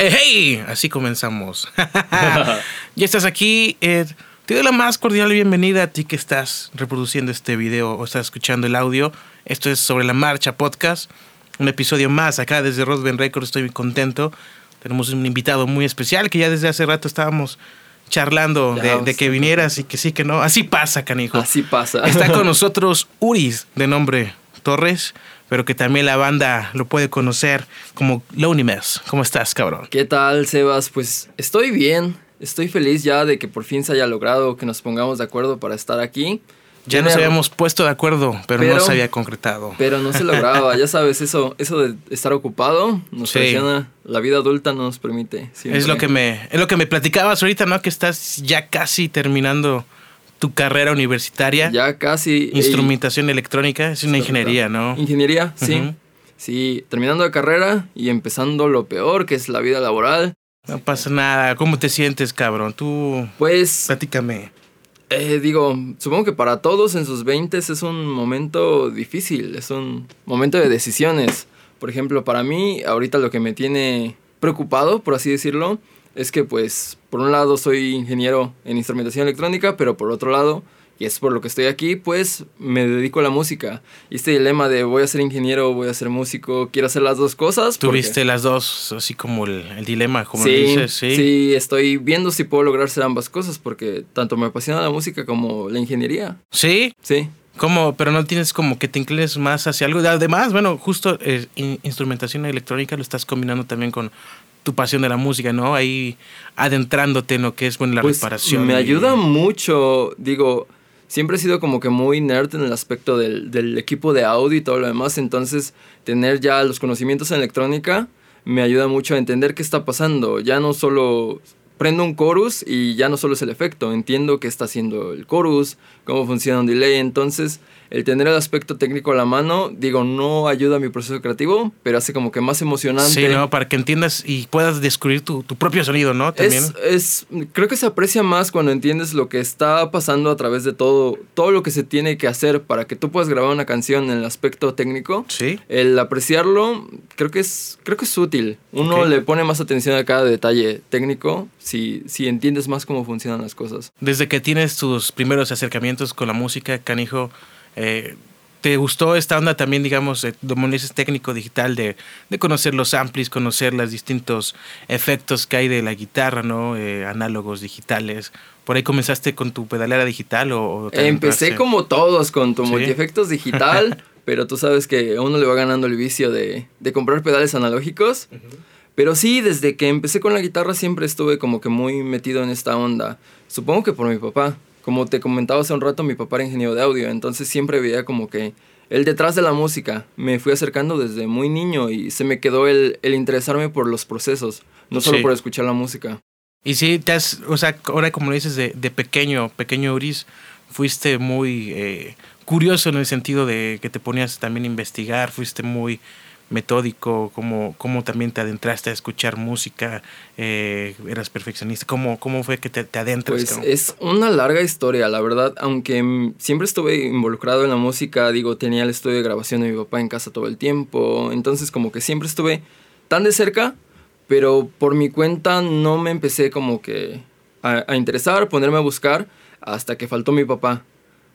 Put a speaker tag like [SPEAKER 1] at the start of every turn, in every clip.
[SPEAKER 1] Eh, ¡Hey! Así comenzamos. ya estás aquí. Eh, te doy la más cordial bienvenida a ti que estás reproduciendo este video o estás escuchando el audio. Esto es sobre la marcha podcast. Un episodio más acá desde Rodben Records. Estoy muy contento. Tenemos un invitado muy especial que ya desde hace rato estábamos charlando de, de, que vinieras y que sí, que no. Así pasa, canijo.
[SPEAKER 2] Así pasa.
[SPEAKER 1] Está con nosotros Uris, de nombre Torres pero que también la banda lo puede conocer como Lonely Mess. ¿Cómo estás, cabrón?
[SPEAKER 2] ¿Qué tal, Sebas? Pues estoy bien. Estoy feliz ya de que por fin se haya logrado que nos pongamos de acuerdo para estar aquí.
[SPEAKER 1] Ya nos habíamos puesto de acuerdo, pero, no se había concretado.
[SPEAKER 2] Pero no se lograba, ya sabes, eso, eso de estar ocupado nos presiona, la vida adulta no nos permite.
[SPEAKER 1] Es lo que me, es lo que me platicabas ahorita, ¿no? Que estás ya casi terminando tu carrera universitaria.
[SPEAKER 2] Ya casi.
[SPEAKER 1] Instrumentación electrónica, es una ingeniería, ¿no?
[SPEAKER 2] Ingeniería, sí. Sí, terminando la carrera y empezando lo peor, que es la vida laboral.
[SPEAKER 1] No pasa nada. ¿Cómo te sientes, cabrón? Tú.
[SPEAKER 2] Pues.
[SPEAKER 1] Platícame.
[SPEAKER 2] Eh, digo, supongo que para todos en sus 20 es un momento difícil, es un momento de decisiones. Por ejemplo, para mí, ahorita lo que me tiene preocupado, por así decirlo, es que pues por un lado soy ingeniero en instrumentación electrónica, pero por otro lado, y es por lo que estoy aquí, pues me dedico a la música. Y este dilema de voy a ser ingeniero, voy a ser músico, quiero hacer las dos cosas.
[SPEAKER 1] Tuviste las dos, así como el, dilema, como dices, sí.
[SPEAKER 2] Sí, estoy viendo si puedo lograr hacer ambas cosas, porque tanto me apasiona la música como la ingeniería.
[SPEAKER 1] ¿Sí?
[SPEAKER 2] Sí.
[SPEAKER 1] ¿Cómo? Pero no tienes como que te inclines más hacia algo. Además, bueno, justo eh, instrumentación electrónica lo estás combinando también con tu pasión de la música, ¿no? Ahí adentrándote en lo que es bueno, la pues, reparación.
[SPEAKER 2] Me ayuda mucho, digo, siempre he sido como que muy nerd en el aspecto del, del, equipo de audio y todo lo demás, entonces tener ya los conocimientos en electrónica me ayuda mucho a entender qué está pasando, ya no solo prendo un chorus y ya no solo es el efecto, entiendo qué está haciendo el chorus, cómo funciona un delay, entonces el tener el aspecto técnico a la mano, digo, no ayuda a mi proceso creativo, pero hace como que más emocionante.
[SPEAKER 1] Sí, ¿no? Para que entiendas y puedas descubrir tu, propio sonido, ¿no?
[SPEAKER 2] También. Es, creo que se aprecia más cuando entiendes lo que está pasando a través de todo, todo lo que se tiene que hacer para que tú puedas grabar una canción en el aspecto técnico.
[SPEAKER 1] Sí.
[SPEAKER 2] El apreciarlo, creo que es, creo que es útil. Uno le pone más atención a cada detalle técnico si, si entiendes más cómo funcionan las cosas.
[SPEAKER 1] Desde que tienes tus primeros acercamientos con la música, canijo, eh, ¿Te gustó esta onda también, digamos, de, dices técnico digital, de, de, conocer los amplis, conocer los distintos efectos que hay de la guitarra, ¿no? Eh, análogos digitales. ¿Por ahí comenzaste con tu pedalera digital o...?
[SPEAKER 2] Empecé como todos con tu multiefectos digital, pero tú sabes que a uno le va ganando el vicio de, de comprar pedales analógicos. Pero sí, desde que empecé con la guitarra siempre estuve como que muy metido en esta onda. Supongo que por mi papá como te comentaba hace un rato, mi papá era ingeniero de audio, entonces siempre veía como que el detrás de la música. Me fui acercando desde muy niño y se me quedó el, el interesarme por los procesos, no solo por escuchar la música.
[SPEAKER 1] Y sí, te has, o sea, ahora como dices de, de pequeño, pequeño Uris, fuiste muy eh, curioso en el sentido de que te ponías también a investigar, fuiste muy metódico, cómo, cómo también te adentraste a escuchar música, eh, eras perfeccionista, ¿Cómo, cómo fue que te, te adentras?
[SPEAKER 2] Pues es una larga historia, la verdad, aunque siempre estuve involucrado en la música, digo, tenía el estudio de grabación de mi papá en casa todo el tiempo, entonces como que siempre estuve tan de cerca, pero por mi cuenta no me empecé como que a, a interesar, ponerme a buscar, hasta que faltó mi papá.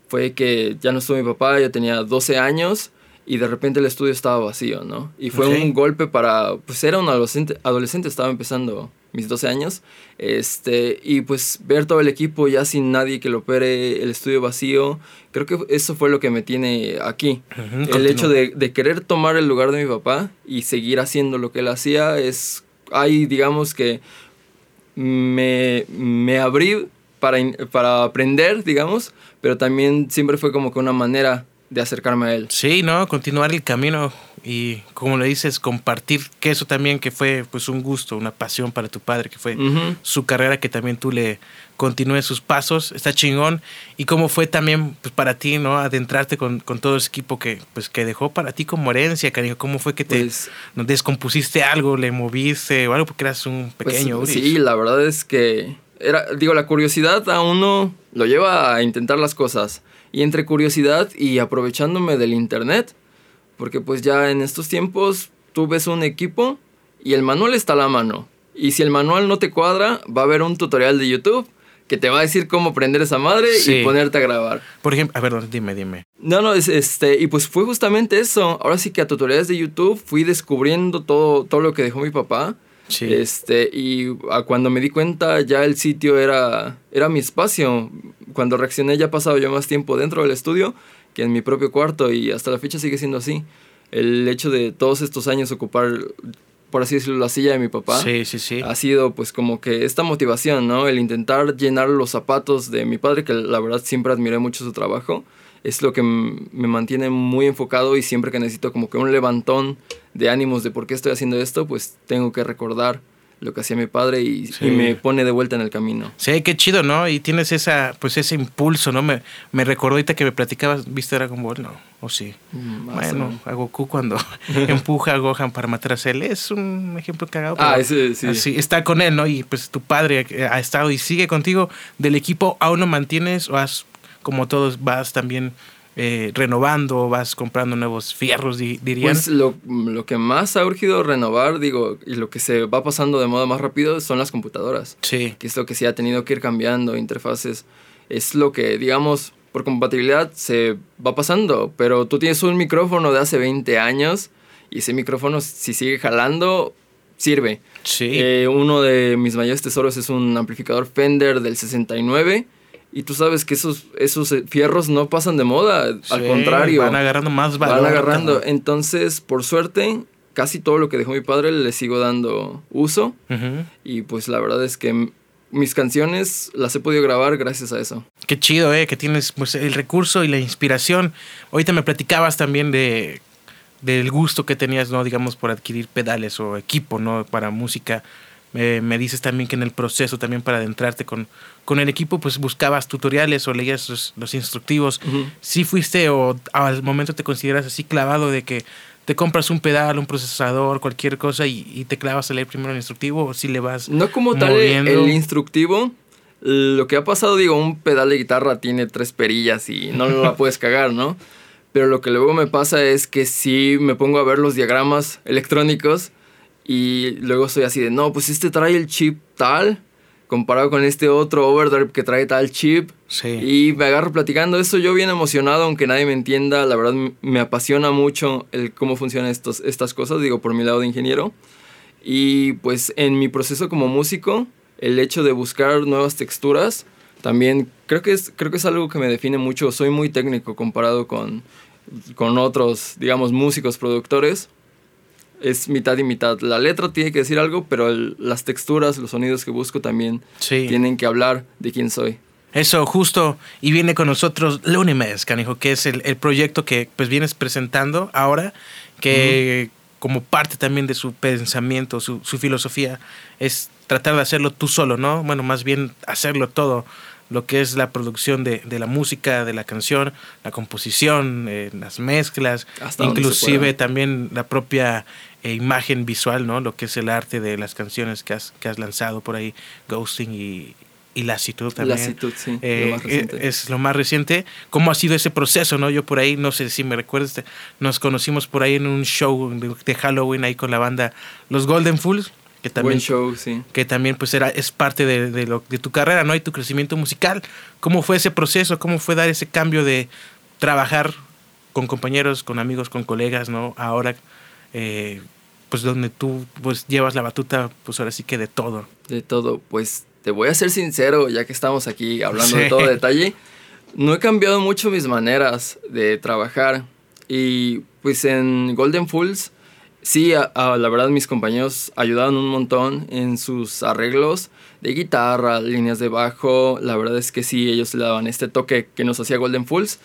[SPEAKER 2] Fue que ya no estuvo mi papá, yo tenía 12 años, y de repente el estudio estaba vacío, ¿no? Y fue un golpe para, pues era un adolescente, adolescente, estaba empezando mis 12 años, este, y pues ver todo el equipo ya sin nadie que lo opere, el estudio vacío, creo que eso fue lo que me tiene aquí. el hecho de, de, querer tomar el lugar de mi papá y seguir haciendo lo que él hacía es, hay, digamos que me, me abrí para, para aprender, digamos, pero también siempre fue como que una manera de acercarme a él.
[SPEAKER 1] Sí, no, continuar el camino y como le dices, compartir que eso también que fue pues un gusto, una pasión para tu padre, que fue su carrera, que también tú le continúes sus pasos, está chingón. Y cómo fue también pues para ti, ¿no? Adentrarte con, con todo ese equipo que pues que dejó para ti como herencia, cariño. ¿Cómo fue que te pues descompusiste algo, le moviste o algo porque eras un pues, pequeño?
[SPEAKER 2] sí, la verdad es que era, digo, la curiosidad a uno lo lleva a intentar las cosas y entre curiosidad y aprovechándome del internet, porque pues ya en estos tiempos tú ves un equipo y el manual está a la mano. Y si el manual no te cuadra, va a haber un tutorial de YouTube que te va a decir cómo prender esa madre y ponerte a grabar.
[SPEAKER 1] Por ejemplo, a ver, dime, dime.
[SPEAKER 2] No, no, es, este, y pues fue justamente eso. Ahora sí que a tutoriales de YouTube fui descubriendo todo, todo lo que dejó mi papá. Sí. Este, y cuando me di cuenta ya el sitio era, era mi espacio. Cuando reaccioné ya pasaba yo más tiempo dentro del estudio que en mi propio cuarto y hasta la fecha sigue siendo así. El hecho de todos estos años ocupar por así decirlo, la silla de mi papá.
[SPEAKER 1] Sí, sí, sí.
[SPEAKER 2] Ha sido pues como que esta motivación, ¿no? El intentar llenar los zapatos de mi padre, que la verdad siempre admiré mucho su trabajo, es lo que me mantiene muy enfocado y siempre que necesito como que un levantón de ánimos de por qué estoy haciendo esto, pues tengo que recordar lo que hacía mi padre y, me pone de vuelta en el camino.
[SPEAKER 1] Sí, qué chido, ¿no? Y tienes esa, pues ese impulso, ¿no? Me, me recordó ahorita que me platicabas, ¿viste Dragon Ball? No, o sí. Mm, bueno, a Goku cuando empuja a Gohan para matar a Cell es un ejemplo cagado.
[SPEAKER 2] Ah, ese sí.
[SPEAKER 1] Así, está con él, ¿no? Y pues tu padre ha estado y sigue contigo del equipo, ¿aún no mantienes o has, como todos, vas también eh, renovando, vas comprando nuevos fierros, dirían?
[SPEAKER 2] Pues lo, lo, que más ha urgido renovar, digo, y lo que se va pasando de modo más rápido son las computadoras.
[SPEAKER 1] Sí.
[SPEAKER 2] Que es lo que sí ha tenido que ir cambiando, interfaces. Es lo que, digamos, por compatibilidad se va pasando, pero tú tienes un micrófono de hace 20 años y ese micrófono, si sigue jalando, sirve.
[SPEAKER 1] Sí.
[SPEAKER 2] Eh, uno de mis mayores tesoros es un amplificador Fender del 69 y tú sabes que esos, esos eh, fierros no pasan de moda, al contrario.
[SPEAKER 1] Van agarrando más valor.
[SPEAKER 2] Van agarrando. Entonces, por suerte, casi todo lo que dejó mi padre le sigo dando uso. Y pues la verdad es que mis canciones las he podido grabar gracias a eso.
[SPEAKER 1] Qué chido, ¿eh? Que tienes pues, el recurso y la inspiración. Ahorita me platicabas también de del gusto que tenías, ¿no? Digamos, por adquirir pedales o equipo, ¿no? Para música me dices también que en el proceso, también para adentrarte con, con el equipo, pues buscabas tutoriales o leías los, instructivos. Si fuiste o al momento te consideras así clavado de que te compras un pedal, un procesador, cualquier cosa y, te clavas a leer primero el instructivo o si le vas.
[SPEAKER 2] No como tal el instructivo. Lo que ha pasado, digo, un pedal de guitarra tiene tres perillas y no la puedes cagar, ¿no? Pero lo que luego me pasa es que si me pongo a ver los diagramas electrónicos y luego soy así de, no, pues este trae el chip tal, comparado con este otro overdrive que trae tal chip.
[SPEAKER 1] Sí.
[SPEAKER 2] Y me agarro platicando eso, yo bien emocionado, aunque nadie me entienda, la verdad me apasiona mucho el cómo funcionan estos, estas cosas, digo, por mi lado de ingeniero. Y pues en mi proceso como músico, el hecho de buscar nuevas texturas, también creo que es, creo que es algo que me define mucho. Soy muy técnico comparado con, con otros, digamos, músicos, productores es mitad y mitad. La letra tiene que decir algo, pero las texturas, los sonidos que busco también tienen que hablar de quién soy.
[SPEAKER 1] Eso, justo. Y viene con nosotros Lunimes, canijo, que es el, proyecto que pues vienes presentando ahora, que como parte también de su pensamiento, su, su filosofía, es tratar de hacerlo tú solo, ¿no? Bueno, más bien hacerlo todo lo que es la producción de, de, la música, de la canción, la composición, eh, las mezclas, inclusive también la propia eh, imagen visual, ¿no? Lo que es el arte de las canciones que has, que has lanzado por ahí, Ghosting y, y Lasitud también.
[SPEAKER 2] Lasitud, sí.
[SPEAKER 1] Eh, es lo más reciente. ¿Cómo ha sido ese proceso, no? Yo por ahí, no sé si me recuerdas, nos conocimos por ahí en un show de, Halloween ahí con la banda Los Golden Fools. Que también,
[SPEAKER 2] Buen show, sí.
[SPEAKER 1] Que también pues era, es parte de, de, lo, de tu carrera, ¿no? Y tu crecimiento musical. ¿Cómo fue ese proceso? ¿Cómo fue dar ese cambio de trabajar con compañeros, con amigos, con colegas, ¿no? Ahora eh, pues donde tú pues llevas la batuta, pues ahora sí que de todo.
[SPEAKER 2] De todo, pues te voy a ser sincero, ya que estamos aquí hablando de todo detalle, no he cambiado mucho mis maneras de trabajar y pues en Golden Fools sí, la verdad mis compañeros ayudaron un montón en sus arreglos de guitarra, líneas de bajo, la verdad es que sí, ellos le daban este toque que nos hacía Golden Fools,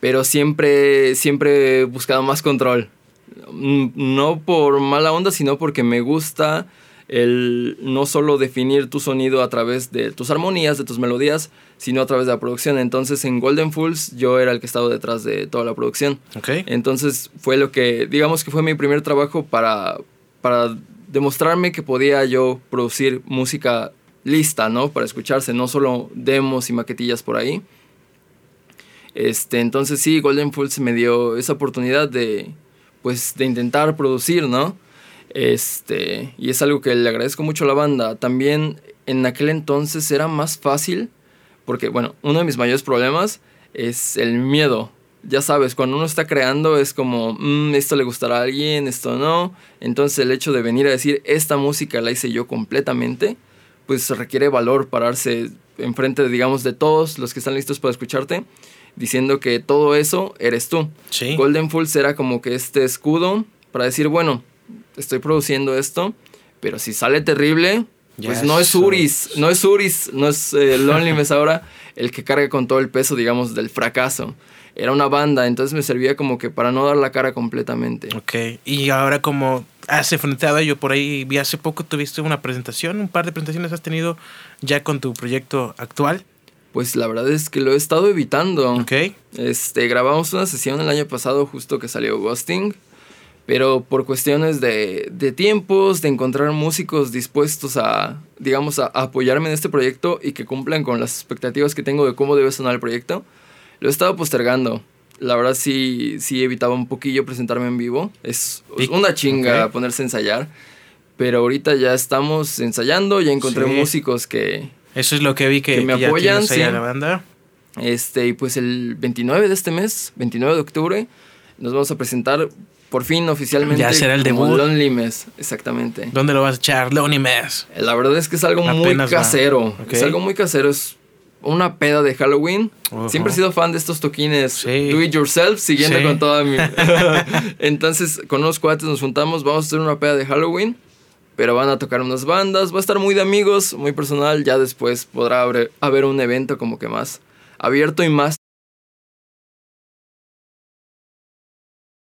[SPEAKER 2] pero siempre, siempre he buscado más control. Mm, no por mala onda, sino porque me gusta el no solo definir tu sonido a través de tus armonías, de tus melodías, sino a través de la producción. Entonces en Golden Fools yo era el que estaba detrás de toda la producción.
[SPEAKER 1] Okay.
[SPEAKER 2] Entonces fue lo que, digamos que fue mi primer trabajo para, para demostrarme que podía yo producir música lista, ¿no? Para escucharse, no solo demos y maquetillas por ahí. Este, entonces sí, Golden Fools me dio esa oportunidad de, pues, de intentar producir, ¿no? Este, y es algo que le agradezco mucho a la banda. También en aquel entonces era más fácil, porque bueno, uno de mis mayores problemas es el miedo. Ya sabes, cuando uno está creando es como, mm, esto le gustará a alguien, esto no. Entonces el hecho de venir a decir, esta música la hice yo completamente, pues requiere valor pararse enfrente, digamos, de todos los que están listos para escucharte, diciendo que todo eso eres tú. Golden Fools era como que este escudo para decir, bueno, estoy produciendo esto, pero si sale terrible, pues no es Uris, no es Uris, no es eh, Lonely Mess ahora el que carga con todo el peso, digamos, del fracaso. Era una banda, entonces me servía como que para no dar la cara completamente.
[SPEAKER 1] Ok, y ahora como has enfrentado, yo por ahí vi hace poco tuviste una presentación, un par de presentaciones has tenido ya con tu proyecto actual.
[SPEAKER 2] Pues la verdad es que lo he estado evitando.
[SPEAKER 1] Ok.
[SPEAKER 2] Este, grabamos una sesión el año pasado justo que salió Ghosting pero por cuestiones de, de, tiempos, de encontrar músicos dispuestos a, digamos, a, apoyarme en este proyecto y que cumplan con las expectativas que tengo de cómo debe sonar el proyecto, lo he estado postergando. La verdad sí, sí evitaba un poquillo presentarme en vivo. Es una chinga ponerse a ensayar. Pero ahorita ya estamos ensayando, ya encontré músicos que...
[SPEAKER 1] Eso es lo que vi que, me apoyan. Sí. la banda.
[SPEAKER 2] Este, y pues el 29 de este mes, 29 de octubre, nos vamos a presentar por fin oficialmente.
[SPEAKER 1] Ya será el debut.
[SPEAKER 2] Lonely Mess, exactamente.
[SPEAKER 1] ¿Dónde lo vas a echar? Lonely Mess.
[SPEAKER 2] La verdad es que es algo muy casero. Es algo muy casero. Es una peda de Halloween. Siempre he sido fan de estos toquines do it yourself, siguiendo con toda mi. Entonces, con unos cuates nos juntamos, vamos a hacer una peda de Halloween. Pero van a tocar unas bandas, va a estar muy de amigos, muy personal. Ya después podrá haber un evento como que más abierto y más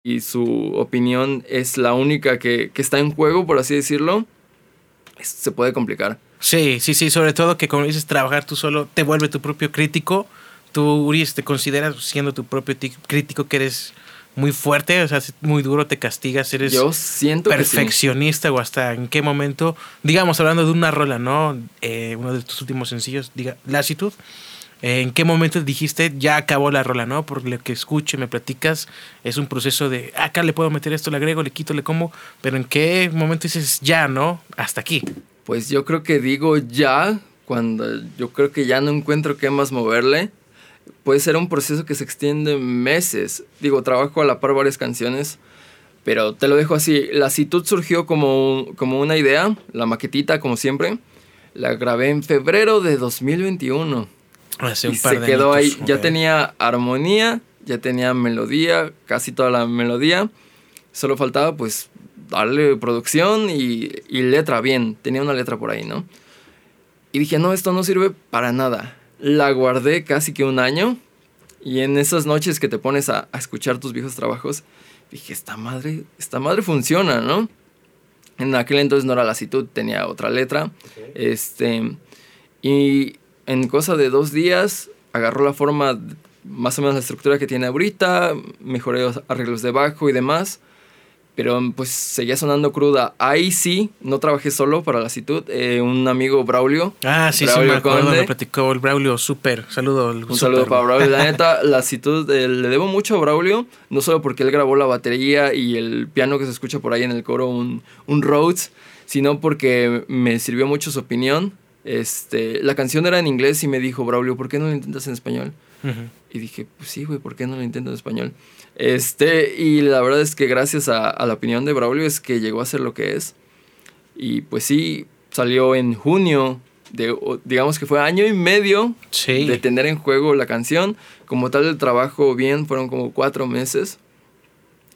[SPEAKER 2] y su opinión es la única que, está en juego, por así decirlo, se puede complicar.
[SPEAKER 1] Sí, sí, sí, sobre todo que como dices, trabajar tú solo te vuelve tu propio crítico. Tú, Uris, te consideras siendo tu propio crítico que eres muy fuerte, o sea, muy duro, te castigas, eres
[SPEAKER 2] Yo siento
[SPEAKER 1] perfeccionista o hasta en qué momento, digamos, hablando de una rola, ¿no? Eh, uno de tus últimos sencillos, diga, Lasitud ¿En qué momento dijiste ya acabó la rola, no? Por lo que escucho y me platicas, es un proceso de acá le puedo meter esto, le agrego, le quito, le como, pero ¿en qué momento dices ya, no? Hasta aquí.
[SPEAKER 2] Pues yo creo que digo ya cuando yo creo que ya no encuentro qué más moverle. Puede ser un proceso que se extiende meses. Digo, trabajo a la par varias canciones, pero te lo dejo así. La actitud surgió como, como una idea, la maquetita, como siempre. La grabé en febrero de 2021
[SPEAKER 1] y
[SPEAKER 2] se quedó ahí. Ya tenía armonía, ya tenía melodía, casi toda la melodía. Solo faltaba pues darle producción y, y, letra bien. Tenía una letra por ahí, ¿no? Y dije, no, esto no sirve para nada. La guardé casi que un año. Y en esas noches que te pones a, a escuchar tus viejos trabajos, dije, esta madre, esta madre funciona, ¿no? En aquel entonces no era la actitud, tenía otra letra. Este, y en cosa de dos días agarró la forma, más o menos la estructura que tiene ahorita, mejoré los arreglos de bajo y demás, pero pues seguía sonando cruda. Ahí sí, no trabajé solo para la actitud, eh, un amigo Braulio.
[SPEAKER 1] Ah, sí, sí, me acuerdo, me platicó el Braulio, súper, saludo.
[SPEAKER 2] Un saludo para Braulio, la neta, la actitud, eh, le debo mucho a Braulio, no solo porque él grabó la batería y el piano que se escucha por ahí en el coro, un, un Rhodes, sino porque me sirvió mucho su opinión este, la canción era en inglés y me dijo, Braulio, ¿por qué no lo intentas en español? Y dije, pues sí, güey, ¿por qué no lo intento en español? Este, y la verdad es que gracias a, la opinión de Braulio es que llegó a ser lo que es. Y pues sí, salió en junio, de, digamos que fue año y medio de tener en juego la canción. Como tal, el trabajo bien fueron como cuatro meses.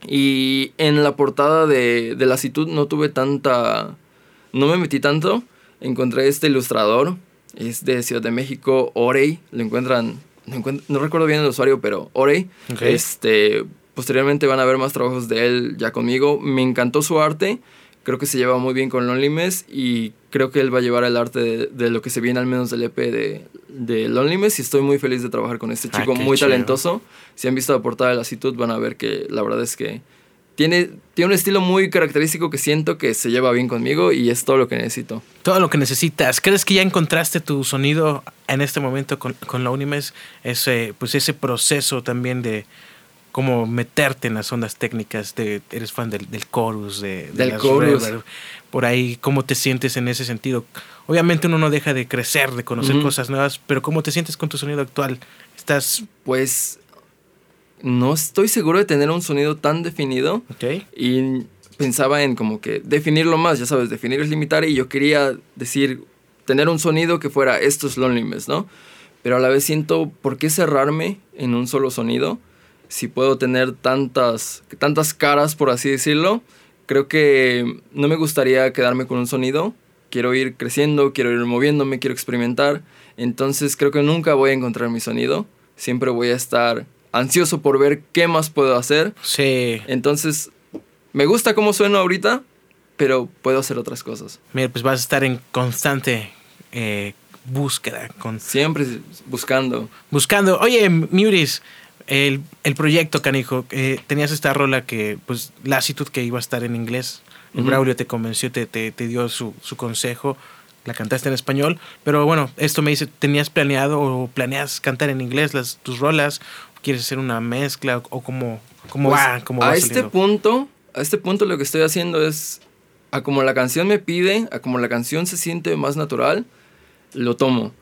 [SPEAKER 2] Y en la portada de, de la actitud no tuve tanta... No me metí tanto encontré este ilustrador, es de Ciudad de México, Orey, lo encuentran, no, recuerdo bien el usuario, pero Orey, este, posteriormente van a ver más trabajos de él ya conmigo, me encantó su arte, creo que se lleva muy bien con Lonely Mess y creo que él va a llevar el arte de, lo que se viene al menos del EP de, de Lonely Mess y estoy muy feliz de trabajar con este ah, chico muy talentoso. Si han visto la portada de la actitud van a ver que la verdad es que tiene, tiene un estilo muy característico que siento que se lleva bien conmigo y es todo lo que necesito.
[SPEAKER 1] Todo lo que necesitas. ¿Crees que ya encontraste tu sonido en este momento con, con la Unimes? Ese, pues ese proceso también de como meterte en las ondas técnicas. De, eres fan del, del chorus, de, de
[SPEAKER 2] Del
[SPEAKER 1] las
[SPEAKER 2] chorus.
[SPEAKER 1] Por ahí, ¿cómo te sientes en ese sentido? Obviamente uno no deja de crecer, de conocer cosas nuevas, pero ¿cómo te sientes con tu sonido actual? ¿Estás...
[SPEAKER 2] Pues no estoy seguro de tener un sonido tan definido
[SPEAKER 1] ok?
[SPEAKER 2] y pensaba en como que definirlo más, ya sabes, definir es limitar y yo quería decir, tener un sonido que fuera esto es Loneliness, ¿no? Pero a la vez siento, ¿por qué cerrarme en un solo sonido? Si puedo tener tantas, tantas caras, por así decirlo, creo que no me gustaría quedarme con un sonido. Quiero ir creciendo, quiero ir moviéndome, quiero experimentar. Entonces creo que nunca voy a encontrar mi sonido. Siempre voy a estar ansioso por ver qué más puedo hacer.
[SPEAKER 1] Sí.
[SPEAKER 2] Entonces, me gusta cómo sueno ahorita, pero puedo hacer otras cosas.
[SPEAKER 1] Mira, pues vas a estar en constante eh, búsqueda, con,
[SPEAKER 2] Siempre buscando.
[SPEAKER 1] buscando. Oye, Muris, el, el proyecto, canijo, eh, tenías esta rola que, pues, Lasitud que iba a estar en inglés. El. Braulio te convenció, te, te, te dio su, su consejo. La cantaste en español. Pero bueno, esto me dice, ¿tenías planeado o planeas cantar en inglés las, tus rolas? ¿Quieres hacer una mezcla? ¿O cómo, cómo
[SPEAKER 2] Pues,
[SPEAKER 1] va? ¿Cómo
[SPEAKER 2] a
[SPEAKER 1] va
[SPEAKER 2] este
[SPEAKER 1] saliendo?
[SPEAKER 2] punto, a este punto lo que estoy haciendo es, a como la canción me pide, a como la canción se siente más natural, lo tomo.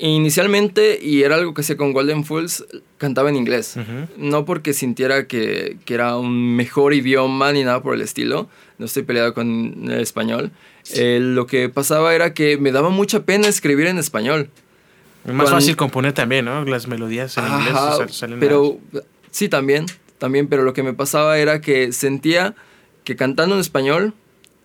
[SPEAKER 2] Inicialmente, y era algo que hacía con Golden Fools, cantaba en inglés.
[SPEAKER 1] Ujú.
[SPEAKER 2] No porque sintiera que, que era un mejor idioma ni nada por el estilo. No estoy peleado con el español. Eh, lo que pasaba era que me daba mucha pena escribir en español.
[SPEAKER 1] Es más
[SPEAKER 2] Cuando-
[SPEAKER 1] fácil componer también, ¿no? Las melodías en inglés sal- salen
[SPEAKER 2] pero sí también, también, pero lo que me pasaba era que sentía que cantando en español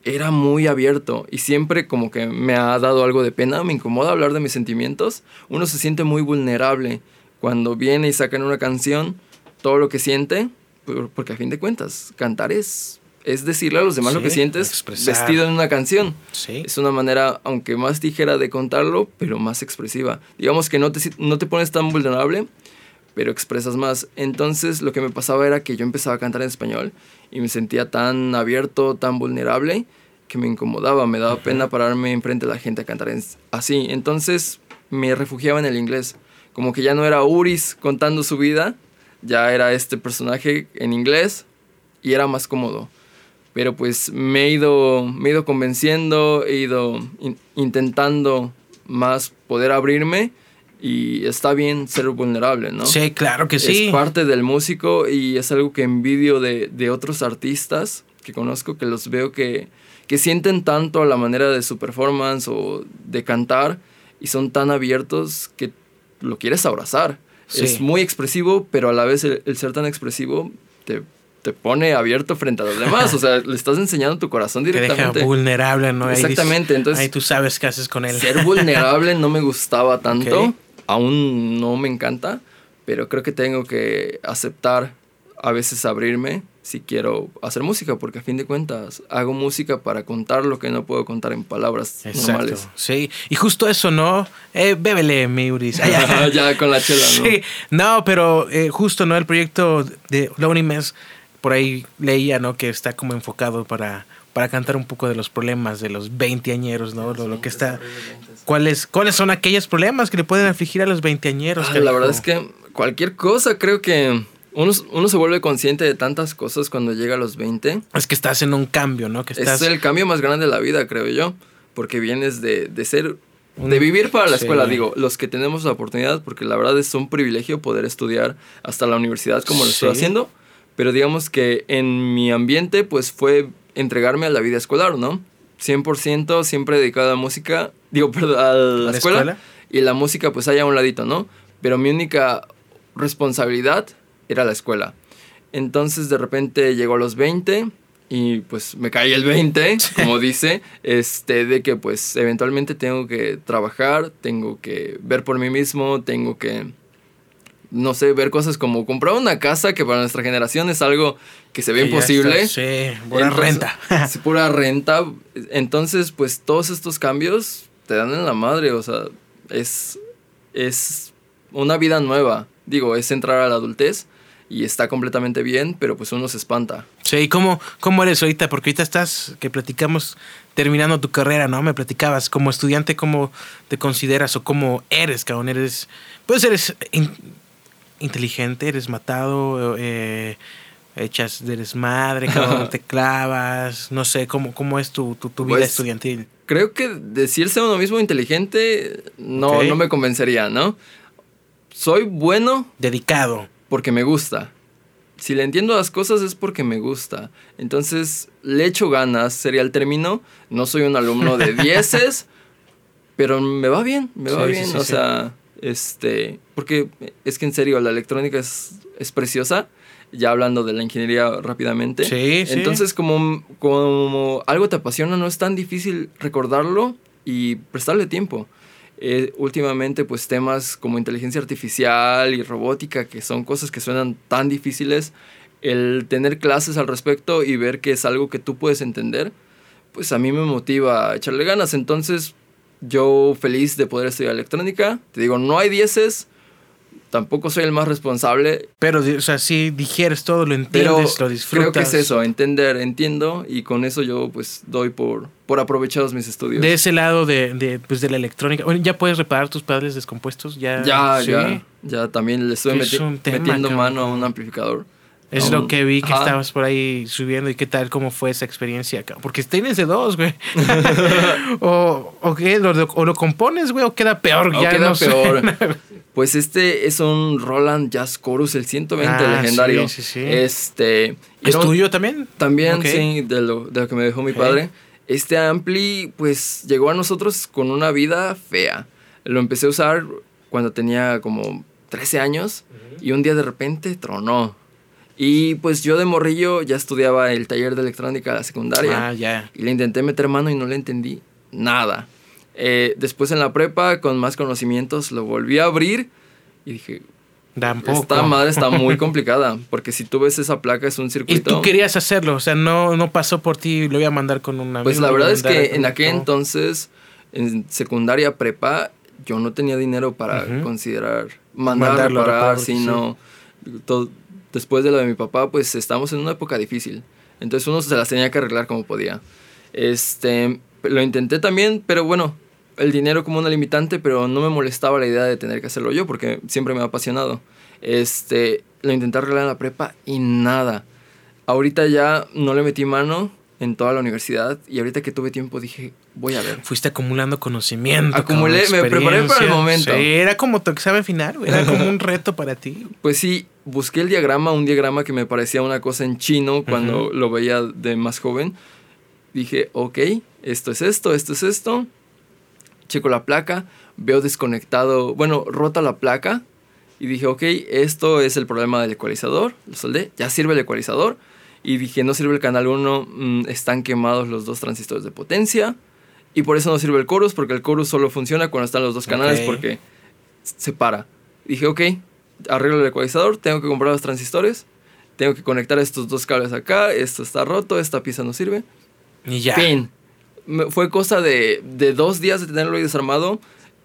[SPEAKER 2] era muy abierto y siempre como que me ha dado algo de pena, me incomoda hablar de mis sentimientos. Uno se siente muy vulnerable cuando viene y saca en una canción todo lo que siente, por- porque a fin de cuentas, cantar es es decirle a los demás lo que sientes
[SPEAKER 1] expresar.
[SPEAKER 2] vestido en una canción.
[SPEAKER 1] Sí.
[SPEAKER 2] Es una manera, aunque más ligera de contarlo, pero más expresiva. Digamos que no te, no te pones tan vulnerable, pero expresas más. Entonces lo que me pasaba era que yo empezaba a cantar en español y me sentía tan abierto, tan vulnerable, que me incomodaba, me daba pena pararme enfrente de la gente a cantar en- así. Entonces me refugiaba en el inglés. Como que ya no era Uris contando su vida, ya era este personaje en inglés y era más cómodo pero pues me he ido, me he ido convenciendo, he ido in- intentando más poder abrirme y está bien ser vulnerable, ¿no?
[SPEAKER 1] Sí, claro que sí.
[SPEAKER 2] Es parte del músico y es algo que envidio de, de otros artistas que conozco, que los veo que, que sienten tanto a la manera de su performance o de cantar y son tan abiertos que lo quieres abrazar.
[SPEAKER 1] Sí.
[SPEAKER 2] Es muy expresivo, pero a la vez el, el ser tan expresivo te, te pone abierto frente a los demás. o sea, le estás enseñando tu corazón
[SPEAKER 1] Te deja
[SPEAKER 2] directamente.
[SPEAKER 1] vulnerable, ¿no?
[SPEAKER 2] Exactamente, entonces-
[SPEAKER 1] Ahí tú sabes qué haces con él.
[SPEAKER 2] Ser vulnerable no me gustaba tanto. Aún no me encanta. Pero creo que tengo que aceptar a veces abrirme si quiero hacer música. Porque a fin de cuentas hago música para contar lo que no puedo contar en palabras
[SPEAKER 1] Exacto.
[SPEAKER 2] normales.
[SPEAKER 1] Sí. Y justo eso, ¿no? Eh, bébele, mi Uris.
[SPEAKER 2] Ya con la chela, ¿no?
[SPEAKER 1] Sí, no, pero eh, justo, ¿no? El proyecto de Lonely Mess, por ahí leía, ¿no? Que está como enfocado para, para cantar un poco de los problemas de los veinteañeros, ¿no? Lo, lo que está... ¿Cuáles, ¿Cuáles son aquellos problemas que le pueden afligir a los veinteañeros?
[SPEAKER 2] Ah, la verdad es que cualquier cosa, creo que uno, uno se vuelve consciente de tantas cosas cuando llega a los 20.
[SPEAKER 1] Es que estás en un cambio, ¿no? Que estás...
[SPEAKER 2] Es el cambio más grande de la vida, creo yo. Porque vienes de, de ser. De vivir para la
[SPEAKER 1] sí.
[SPEAKER 2] escuela, digo, los que tenemos la oportunidad, porque la verdad es un privilegio poder estudiar hasta la universidad como lo estoy haciendo. Pero digamos que en mi ambiente, pues fue entregarme a la vida escolar, ¿no? 100% siempre dedicado a la música, digo, perdón, a la,
[SPEAKER 1] la
[SPEAKER 2] escuela,
[SPEAKER 1] escuela?
[SPEAKER 2] Y la música, pues allá a un ladito, ¿no? Pero mi única responsabilidad era la escuela. Entonces de repente llegó a los 20 y pues me caí el 20, como dice, este, de que pues eventualmente tengo que trabajar, tengo que ver por mí mismo, tengo que, no sé, ver cosas como comprar una casa, que para nuestra generación es algo que se ve
[SPEAKER 1] que
[SPEAKER 2] imposible.
[SPEAKER 1] sí, pura
[SPEAKER 2] Entonces,
[SPEAKER 1] renta.
[SPEAKER 2] sí, pura renta. Entonces, pues todos estos cambios te dan en la madre, o sea, es, es una vida nueva. Digo, es entrar a la adultez y está completamente bien, pero pues uno se espanta.
[SPEAKER 1] Sí, ¿y cómo, cómo eres ahorita? Porque ahorita estás, que platicamos, terminando tu carrera, ¿no? Me platicabas, como estudiante, ¿cómo te consideras o cómo eres, cabrón? Eres, pues eres in- inteligente, eres matado, eh, echas de desmadre, cabrón, te clavas, no sé, ¿cómo, cómo es tu, tu, tu vida
[SPEAKER 2] Pues,
[SPEAKER 1] estudiantil?
[SPEAKER 2] Creo que decirse a uno mismo inteligente no, no me convencería, ¿no? Soy bueno
[SPEAKER 1] Dedicado.
[SPEAKER 2] porque me gusta. Si le entiendo las cosas es porque me gusta. Entonces, le echo ganas, sería el término. No soy un alumno de dieces, pero me va bien, me va
[SPEAKER 1] Sí,
[SPEAKER 2] bien.
[SPEAKER 1] sí,
[SPEAKER 2] o sea, este, porque es que en serio, la electrónica es, es preciosa. Ya hablando de la ingeniería rápidamente.
[SPEAKER 1] Sí, sí.
[SPEAKER 2] Entonces, como, como algo te apasiona, no es tan difícil recordarlo y prestarle tiempo. Eh, últimamente, pues temas como inteligencia artificial y robótica, que son cosas que suenan tan difíciles, el tener clases al respecto y ver que es algo que tú puedes entender, pues a mí me motiva a echarle ganas. Entonces, yo feliz de poder estudiar electrónica. Te digo, no hay dieces, tampoco soy el más responsable,
[SPEAKER 1] Pero, o sea, si digieres todo, lo entiendes, lo disfrutas.
[SPEAKER 2] creo que es eso, entender, entiendo y con eso yo pues doy por, por aprovechados mis estudios.
[SPEAKER 1] De ese lado de, de, pues, de la electrónica. Bueno, ¿Ya puedes reparar tus padres descompuestos? Ya,
[SPEAKER 2] ya,
[SPEAKER 1] sí.
[SPEAKER 2] ya, ya también le estoy
[SPEAKER 1] Es
[SPEAKER 2] meti-
[SPEAKER 1] tema,
[SPEAKER 2] metiendo
[SPEAKER 1] cabrón.
[SPEAKER 2] mano a un amplificador.
[SPEAKER 1] Es lo que vi que
[SPEAKER 2] Ajá.
[SPEAKER 1] estabas por ahí subiendo y qué tal, cómo fue esa experiencia. cabrón? Porque tienes de dos, güey. o, o, qué, lo, o lo compones, güey, o queda peor.
[SPEAKER 2] O
[SPEAKER 1] ya
[SPEAKER 2] queda
[SPEAKER 1] no
[SPEAKER 2] peor. Pues este es un Roland Jazz Chorus, el 120
[SPEAKER 1] Ah,
[SPEAKER 2] legendario.
[SPEAKER 1] sí, sí, sí.
[SPEAKER 2] Este.
[SPEAKER 1] ¿Es
[SPEAKER 2] no-
[SPEAKER 1] tuyo también?
[SPEAKER 2] También, sí, de lo, de lo que me dejó mi padre. Este ampli, pues, llegó a nosotros con una vida fea. Lo empecé a usar cuando tenía como 13 años y un día de repente tronó. Y pues yo de morrillo ya estudiaba el taller de electrónica de la secundaria.
[SPEAKER 1] Ah, ya.
[SPEAKER 2] Y le intenté meter mano y no le entendí nada. Eh, después en la prepa, con más conocimientos, lo volví a abrir y dije,
[SPEAKER 1] Tampoco.
[SPEAKER 2] esta madre está muy complicada, porque si tú ves esa placa es un
[SPEAKER 1] Y
[SPEAKER 2] circuito...
[SPEAKER 1] tú querías hacerlo, o sea, no, no pasó por ti, lo iba a mandar con una
[SPEAKER 2] Pues la verdad es que en aquel entonces, en secundaria prepa, yo no tenía dinero para considerar mandar,
[SPEAKER 1] Mandarlo a
[SPEAKER 2] reparar,
[SPEAKER 1] reparar,
[SPEAKER 2] sino todo- después de lo de mi papá, pues estamos en una época difícil. Entonces uno se las tenía que arreglar como podía. Este, lo intenté también, pero bueno, el dinero como una limitante, pero no me molestaba la idea de tener que hacerlo yo porque siempre me ha apasionado. Este, lo intenté arreglar en la prepa y nada. Ahorita ya no le metí mano en toda la universidad y ahorita que tuve tiempo dije, voy a ver.
[SPEAKER 1] Fuiste acumulando conocimiento.
[SPEAKER 2] Acumulé, me preparé para el momento.
[SPEAKER 1] Sí, era como tu examen final, era como un reto para ti.
[SPEAKER 2] Pues sí, busqué el diagrama, un diagrama que me parecía una cosa en chino cuando lo veía de más joven. Dije, ok, esto es esto, esto es esto. Checo la placa, veo desconectado, bueno, rota la placa. Y dije, ok, esto es el problema del ecualizador. Lo soldé, ya sirve el ecualizador. Y dije, no sirve el canal 1, están quemados los dos transistores de potencia. Y por eso no sirve el chorus, porque el chorus solo funciona cuando están los dos canales, porque se para. Dije, ok, arreglo el ecualizador, tengo que comprar los transistores, tengo que conectar estos dos cables acá, esto está roto, esta pieza no sirve.
[SPEAKER 1] Y ya.
[SPEAKER 2] Fin. Fue cosa de, de dos días de tenerlo ahí desarmado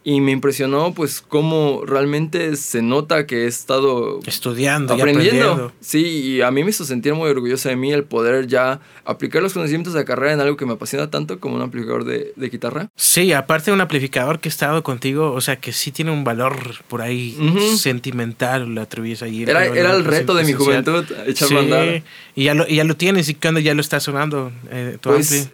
[SPEAKER 2] y me impresionó pues cómo realmente se nota que he estado
[SPEAKER 1] Estudiando y
[SPEAKER 2] aprendiendo. Sí, y a mí me hizo sentir muy orgulloso de mí el poder ya aplicar los conocimientos de la carrera en algo que me apasiona tanto como un amplificador de, de guitarra.
[SPEAKER 1] Sí, aparte de un amplificador que ha estado contigo, o sea, que sí tiene un valor por ahí sentimental, lo atribuyes ahí.
[SPEAKER 2] Era, era el reto de mi juventud, echarlo
[SPEAKER 1] Sí,
[SPEAKER 2] a andar.
[SPEAKER 1] y ya, lo, y ya lo tienes y cuando ya lo está sonando eh, tu
[SPEAKER 2] Pues
[SPEAKER 1] ampli.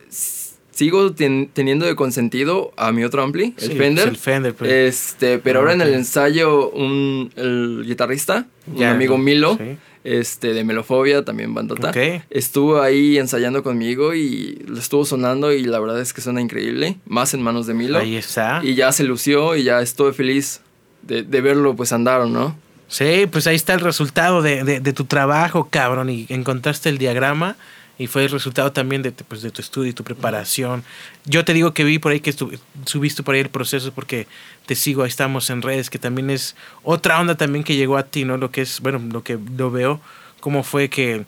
[SPEAKER 2] Sigo ten- teniendo de consentido a mi otro ampli, el
[SPEAKER 1] Sí,
[SPEAKER 2] Fender.
[SPEAKER 1] pues el Fender, pues.
[SPEAKER 2] Este, pero
[SPEAKER 1] Ah,
[SPEAKER 2] ahora en el ensayo, un, el guitarrista,
[SPEAKER 1] Ya,
[SPEAKER 2] un amigo. Milo,
[SPEAKER 1] Sí.
[SPEAKER 2] este, de Melofobia, también bandota,
[SPEAKER 1] Ok.
[SPEAKER 2] estuvo ahí ensayando conmigo y lo estuvo sonando y la verdad es que suena increíble, más en manos de Milo.
[SPEAKER 1] Ahí está.
[SPEAKER 2] Y ya se lució y ya estuve feliz de, de verlo pues andar, ¿no?
[SPEAKER 1] Sí, pues ahí está el resultado de, de- de tu trabajo, cabrón. Y encontraste el diagrama y fue el resultado también de, pues, de tu estudio y tu preparación. Yo te digo que vi por ahí que subiste por ahí el proceso porque te sigo, ahí estamos en redes, que también es otra onda también que llegó a ti, ¿no? Lo que es, bueno, lo que lo veo, cómo fue que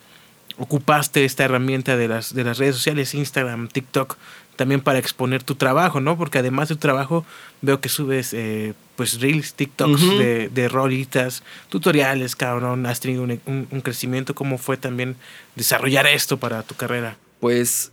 [SPEAKER 1] ocupaste esta herramienta de las, de las redes sociales, Instagram, TikTok, también para exponer tu trabajo, ¿no? Porque además de tu trabajo, veo que subes, eh, pues, reels, TikToks de, de rolitas, tutoriales, cabrón. Has tenido un, un- un crecimiento. ¿Cómo fue también desarrollar esto para tu carrera?
[SPEAKER 2] Pues,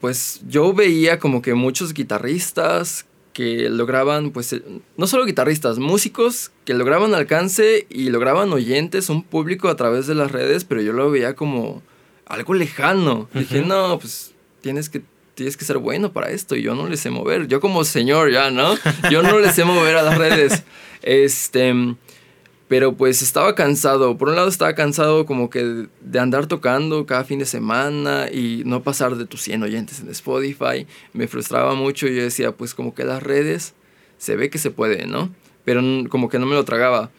[SPEAKER 2] pues yo veía como que muchos guitarristas que lograban, pues, eh, no solo guitarristas, músicos que lograban alcance y lograban oyentes, un público a través de las redes, pero yo lo veía como algo lejano. Dije, no, pues tienes que, tienes que ser bueno para esto y yo no le sé mover. Yo como señor ya, ¿no? Yo no le sé mover a las redes. Este, pero pues estaba cansado. Por un lado estaba cansado como que de andar tocando cada fin de semana y no pasar de tus 100 oyentes en Spotify. Me frustraba mucho y yo decía, pues como que las redes se ve que se puede, ¿no? Pero como que no me lo tragaba.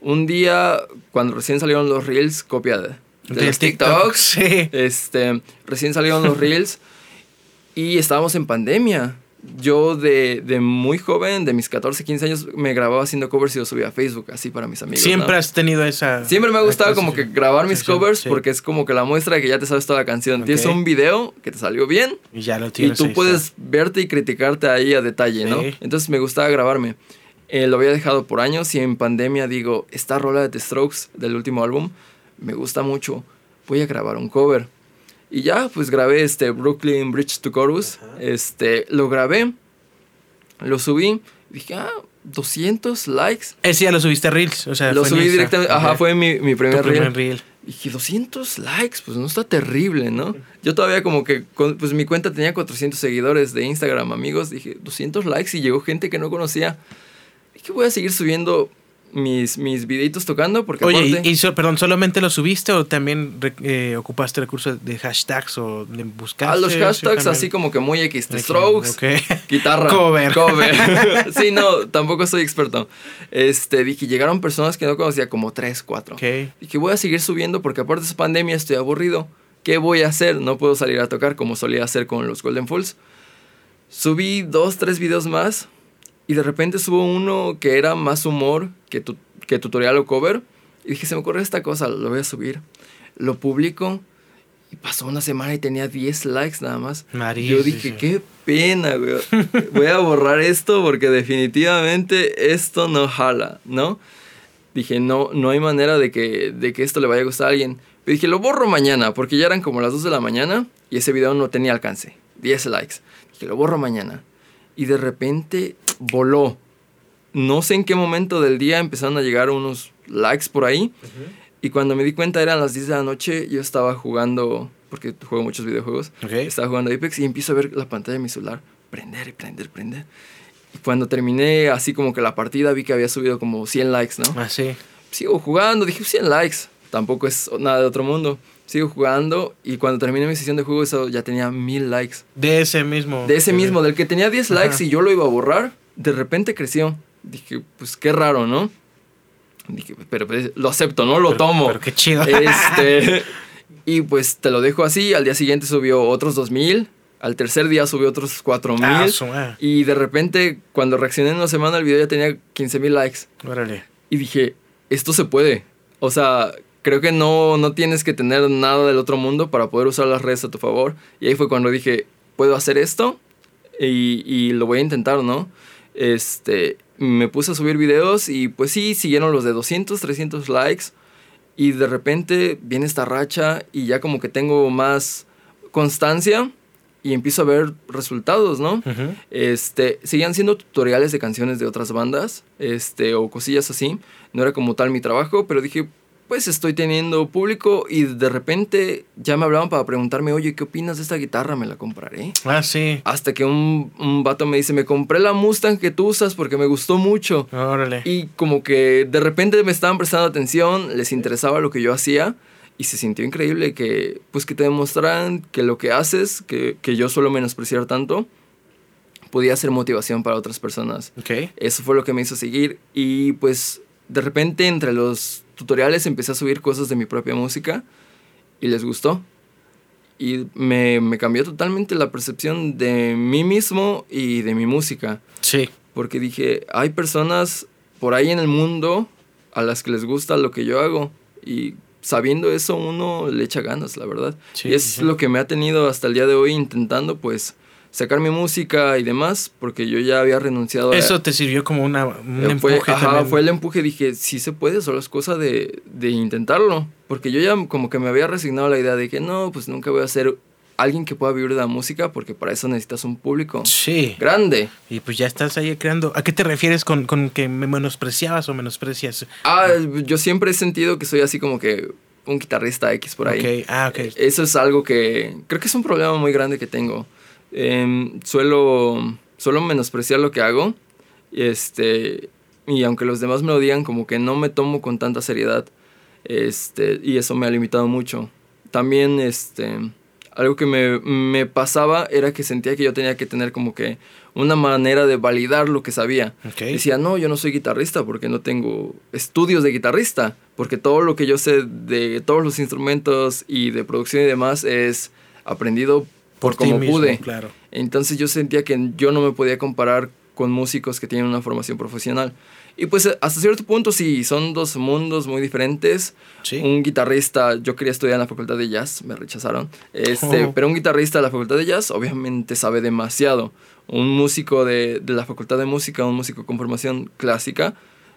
[SPEAKER 2] Un día, cuando recién salieron los Reels, copia de, de, los TikToks,
[SPEAKER 1] Sí.
[SPEAKER 2] este, recién salieron los Reels y estábamos en pandemia yo de, de, muy joven, de mis 14, 15 años, me grababa haciendo covers y los subía a Facebook, así para mis amigos.
[SPEAKER 1] Siempre
[SPEAKER 2] ¿no?
[SPEAKER 1] has tenido esa...
[SPEAKER 2] Siempre me ha gustado como que grabar mis covers sí. porque es como que la muestra de que ya te sabes toda la canción. Okay. Tienes un video que te salió bien
[SPEAKER 1] y ya lo tienes.
[SPEAKER 2] Y tú puedes verte y criticarte ahí a detalle, sí. ¿no? Entonces me gustaba grabarme. Eh, lo había dejado por años y en pandemia digo, esta rola de The Strokes del último álbum me gusta mucho. Voy a grabar un cover. Y ya, pues grabé este Brooklyn Bridge to Chorus. Ajá. Este, lo grabé, lo subí. Dije, ah, 200 likes.
[SPEAKER 1] Ese ya lo subiste a Reels. O sea,
[SPEAKER 2] lo subí directamente. Ajá, fue mi, mi primer,
[SPEAKER 1] tu primer
[SPEAKER 2] reel. Dije, 200 likes, pues no está terrible, ¿no? Yo todavía como que, pues mi cuenta tenía 400 seguidores de Instagram, amigos. Dije, 200 likes y llegó gente que no conocía. Dije, voy a seguir subiendo mis, mis videitos tocando porque
[SPEAKER 1] Oye,
[SPEAKER 2] aparte,
[SPEAKER 1] y, y so, perdón, ¿solamente lo subiste o también eh, ocupaste recursos de hashtags o de buscar?
[SPEAKER 2] Ah, los hashtags
[SPEAKER 1] sí,
[SPEAKER 2] así como que muy X, Strokes,
[SPEAKER 1] okay.
[SPEAKER 2] guitarra,
[SPEAKER 1] cover.
[SPEAKER 2] cover. sí, no, tampoco soy experto. Este, dije, llegaron personas que no conocía, como 3, 4.
[SPEAKER 1] Okay.
[SPEAKER 2] Dije, voy a seguir subiendo porque aparte de esa pandemia estoy aburrido. ¿Qué voy a hacer? No puedo salir a tocar como solía hacer con los Golden Fools. Subí dos, tres videos más y de repente subo uno que era más humor que, tu, que tutorial o cover. Y dije, se me ocurre esta cosa, lo voy a subir. Lo publico y pasó una semana y tenía 10 likes nada más.
[SPEAKER 1] María,
[SPEAKER 2] Yo dije,
[SPEAKER 1] sí, sí.
[SPEAKER 2] qué pena, güey. Voy a borrar esto porque definitivamente esto no jala, ¿no? Dije, no, no hay manera de que, de que esto le vaya a gustar a alguien. Pero dije, lo borro mañana porque ya eran como las 2 de la mañana y ese video no tenía alcance. 10 likes. Dije, lo borro mañana. Y de repente voló. No sé en qué momento del día empezaron a llegar unos likes por ahí. Uh -huh. Y cuando me di cuenta eran las 10 de la noche, yo estaba jugando, porque juego muchos videojuegos,
[SPEAKER 1] okay.
[SPEAKER 2] estaba jugando Apex y empiezo a ver la pantalla de mi celular, prender, prender, prender. Y cuando terminé así como que la partida vi que había subido como 100 likes, ¿no?
[SPEAKER 1] Ah, sí.
[SPEAKER 2] Sigo jugando, dije 100 likes, tampoco es nada de otro mundo. Sigo jugando y cuando terminé mi sesión de juego eso ya tenía mil likes.
[SPEAKER 1] De ese mismo.
[SPEAKER 2] De ese mismo, del que tenía 10 likes Ajá. y yo lo iba a borrar, de repente creció. Dije, pues qué raro, ¿no? Dije, pero pues, lo acepto, ¿no? Lo
[SPEAKER 1] pero,
[SPEAKER 2] tomo.
[SPEAKER 1] Pero qué chido.
[SPEAKER 2] Este, y pues te lo dejo así. Al día siguiente subió otros 2000. Al tercer día subió otros 4000.
[SPEAKER 1] Ah, su, ah.
[SPEAKER 2] Y de repente, cuando reaccioné en una semana, el video ya tenía 15000 likes.
[SPEAKER 1] Órale.
[SPEAKER 2] Y dije, esto se puede. O sea, creo que no, no tienes que tener nada del otro mundo para poder usar las redes a tu favor. Y ahí fue cuando dije, puedo hacer esto y, y lo voy a intentar, ¿no? Este, me puse a subir videos y pues sí, siguieron los de 200, 300 likes. Y de repente viene esta racha y ya como que tengo más constancia y empiezo a ver resultados, ¿no?
[SPEAKER 1] Uh -huh.
[SPEAKER 2] Este, seguían siendo tutoriales de canciones de otras bandas, este, o cosillas así. No era como tal mi trabajo, pero dije, pues estoy teniendo público y de repente ya me hablaban para preguntarme, oye, ¿qué opinas de esta guitarra? Me la compraré.
[SPEAKER 1] Ah, sí.
[SPEAKER 2] Hasta que un, un vato me dice, me compré la Mustang que tú usas porque me gustó mucho.
[SPEAKER 1] Órale.
[SPEAKER 2] Y como que de repente me estaban prestando atención, les interesaba lo que yo hacía y se sintió increíble que, pues que te demostraran que lo que haces, que, que yo suelo menospreciar tanto, podía ser motivación para otras personas.
[SPEAKER 1] Ok.
[SPEAKER 2] Eso fue lo que me hizo seguir y pues de repente entre los tutoriales empecé a subir cosas de mi propia música y les gustó. Y me, me, cambió totalmente la percepción de mí mismo y de mi música.
[SPEAKER 1] Sí.
[SPEAKER 2] Porque dije, hay personas por ahí en el mundo a las que les gusta lo que yo hago. Y sabiendo eso uno le echa ganas, la verdad.
[SPEAKER 1] Sí,
[SPEAKER 2] y es
[SPEAKER 1] sí.
[SPEAKER 2] lo que me ha tenido hasta el día de hoy intentando pues sacar mi música y demás, porque yo ya había renunciado
[SPEAKER 1] Eso
[SPEAKER 2] a...
[SPEAKER 1] te sirvió como una, un
[SPEAKER 2] fue,
[SPEAKER 1] empuje
[SPEAKER 2] ajá,
[SPEAKER 1] también.
[SPEAKER 2] fue el empuje, dije, sí se puede, solo es cosa de, de intentarlo, porque yo ya como que me había resignado a la idea de que no, pues nunca voy a ser alguien que pueda vivir de la música, porque para eso necesitas un público
[SPEAKER 1] Sí.
[SPEAKER 2] grande.
[SPEAKER 1] Y pues ya estás ahí creando. ¿A qué te refieres con, con que me menospreciabas o menosprecias?
[SPEAKER 2] Ah, yo siempre he sentido que soy así como que un guitarrista X por ahí.
[SPEAKER 1] Ok, ah, ok.
[SPEAKER 2] Eso es algo que creo que es un problema muy grande que tengo. Em, suelo, suelo menospreciar lo que hago. Este, y aunque los demás me lo digan, como que no me tomo con tanta seriedad. Este, y eso me ha limitado mucho. También, este, algo que me, me pasaba era que sentía que yo tenía que tener como que una manera de validar lo que sabía.
[SPEAKER 1] Ok.
[SPEAKER 2] Decía, no, yo no soy guitarrista porque no tengo estudios de guitarrista, porque todo lo que yo sé de todos los instrumentos y de producción y demás es aprendido por, como
[SPEAKER 1] mismo,
[SPEAKER 2] pude.
[SPEAKER 1] Claro.
[SPEAKER 2] Entonces yo sentía que yo no me podía comparar con músicos que tienen una formación profesional. Y pues hasta cierto punto sí, son dos mundos muy diferentes.
[SPEAKER 1] Sí.
[SPEAKER 2] Un guitarrista, yo quería estudiar en la facultad de jazz, me rechazaron. Este,
[SPEAKER 1] Oh.
[SPEAKER 2] Pero un guitarrista de la facultad de jazz obviamente sabe demasiado. Un músico de, de la facultad de música, un músico con formación clásica,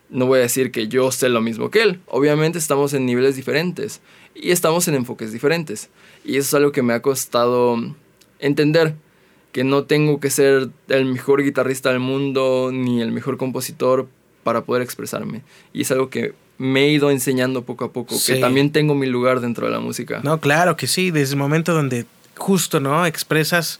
[SPEAKER 2] no voy a decir que yo sé lo mismo que él. Obviamente estamos en niveles diferentes y estamos en enfoques diferentes. Y eso es algo que me ha costado entender que no tengo que ser el mejor guitarrista del mundo ni el mejor compositor para poder expresarme. Y es algo que me he ido enseñando poco a poco,
[SPEAKER 1] Sí.
[SPEAKER 2] que también tengo mi lugar dentro de la música.
[SPEAKER 1] No, claro que sí. Desde el momento donde justo, ¿no? Expresas,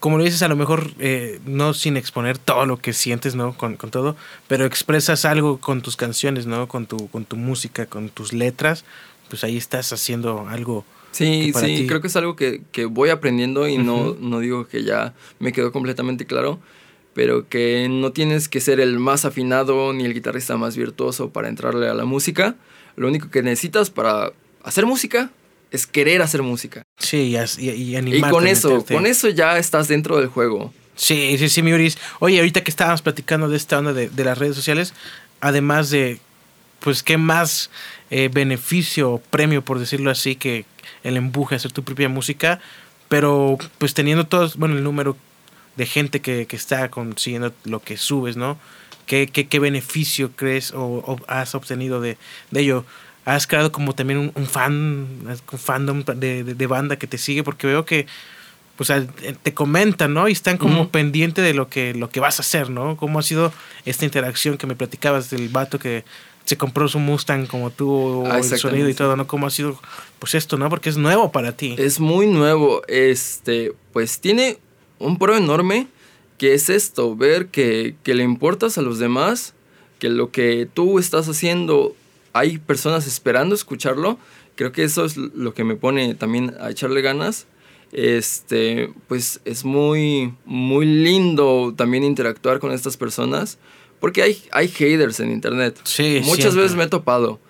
[SPEAKER 1] como lo dices, a lo mejor eh, no sin exponer todo lo que sientes, ¿no? Con, con todo, pero expresas algo con tus canciones, ¿no? Con tu, con tu música, con tus letras, pues ahí estás haciendo algo.
[SPEAKER 2] Sí, sí,
[SPEAKER 1] ti-
[SPEAKER 2] creo que es algo que, que voy aprendiendo y no, no digo que ya me quedó completamente claro, pero que no tienes que ser el más afinado ni el guitarrista más virtuoso para entrarle a la música. Lo único que necesitas para hacer música es querer hacer música.
[SPEAKER 1] Sí, y, y, y
[SPEAKER 2] con eso,
[SPEAKER 1] meterte.
[SPEAKER 2] con eso ya estás dentro del juego.
[SPEAKER 1] Sí, sí, sí, mi Uris. Oye, ahorita que estábamos platicando de esta onda de, de las redes sociales, además de, pues, qué más eh, beneficio o premio, por decirlo así, que el empuje a hacer tu propia música, pero pues teniendo todos, bueno, el número de gente que, que está consiguiendo lo que subes, ¿no? ¿Qué, qué, qué beneficio crees o, o has obtenido de, de ello? ¿Has creado como también un, un fan, un fandom de, de- de banda que te sigue? Porque veo que pues te comentan, ¿no? Y están como
[SPEAKER 2] Ujú.
[SPEAKER 1] pendiente de lo que, lo que vas a hacer, ¿no? ¿Cómo ha sido esta interacción que me platicabas del vato que se compró su Mustang como tú,
[SPEAKER 2] Ah,
[SPEAKER 1] el sonido y todo, ¿no? ¿Cómo ha sido, pues esto, ¿no? Porque es nuevo para ti.
[SPEAKER 2] Es muy nuevo. Este, pues tiene un pro enorme que es esto, ver que, que le importas a los demás, que lo que tú estás haciendo hay personas esperando escucharlo. Creo que eso es lo que me pone también a echarle ganas. Este, pues es muy, muy lindo también interactuar con estas personas. Porque hay, hay haters en internet.
[SPEAKER 1] Sí,
[SPEAKER 2] Muchas
[SPEAKER 1] siempre.
[SPEAKER 2] veces me he topado.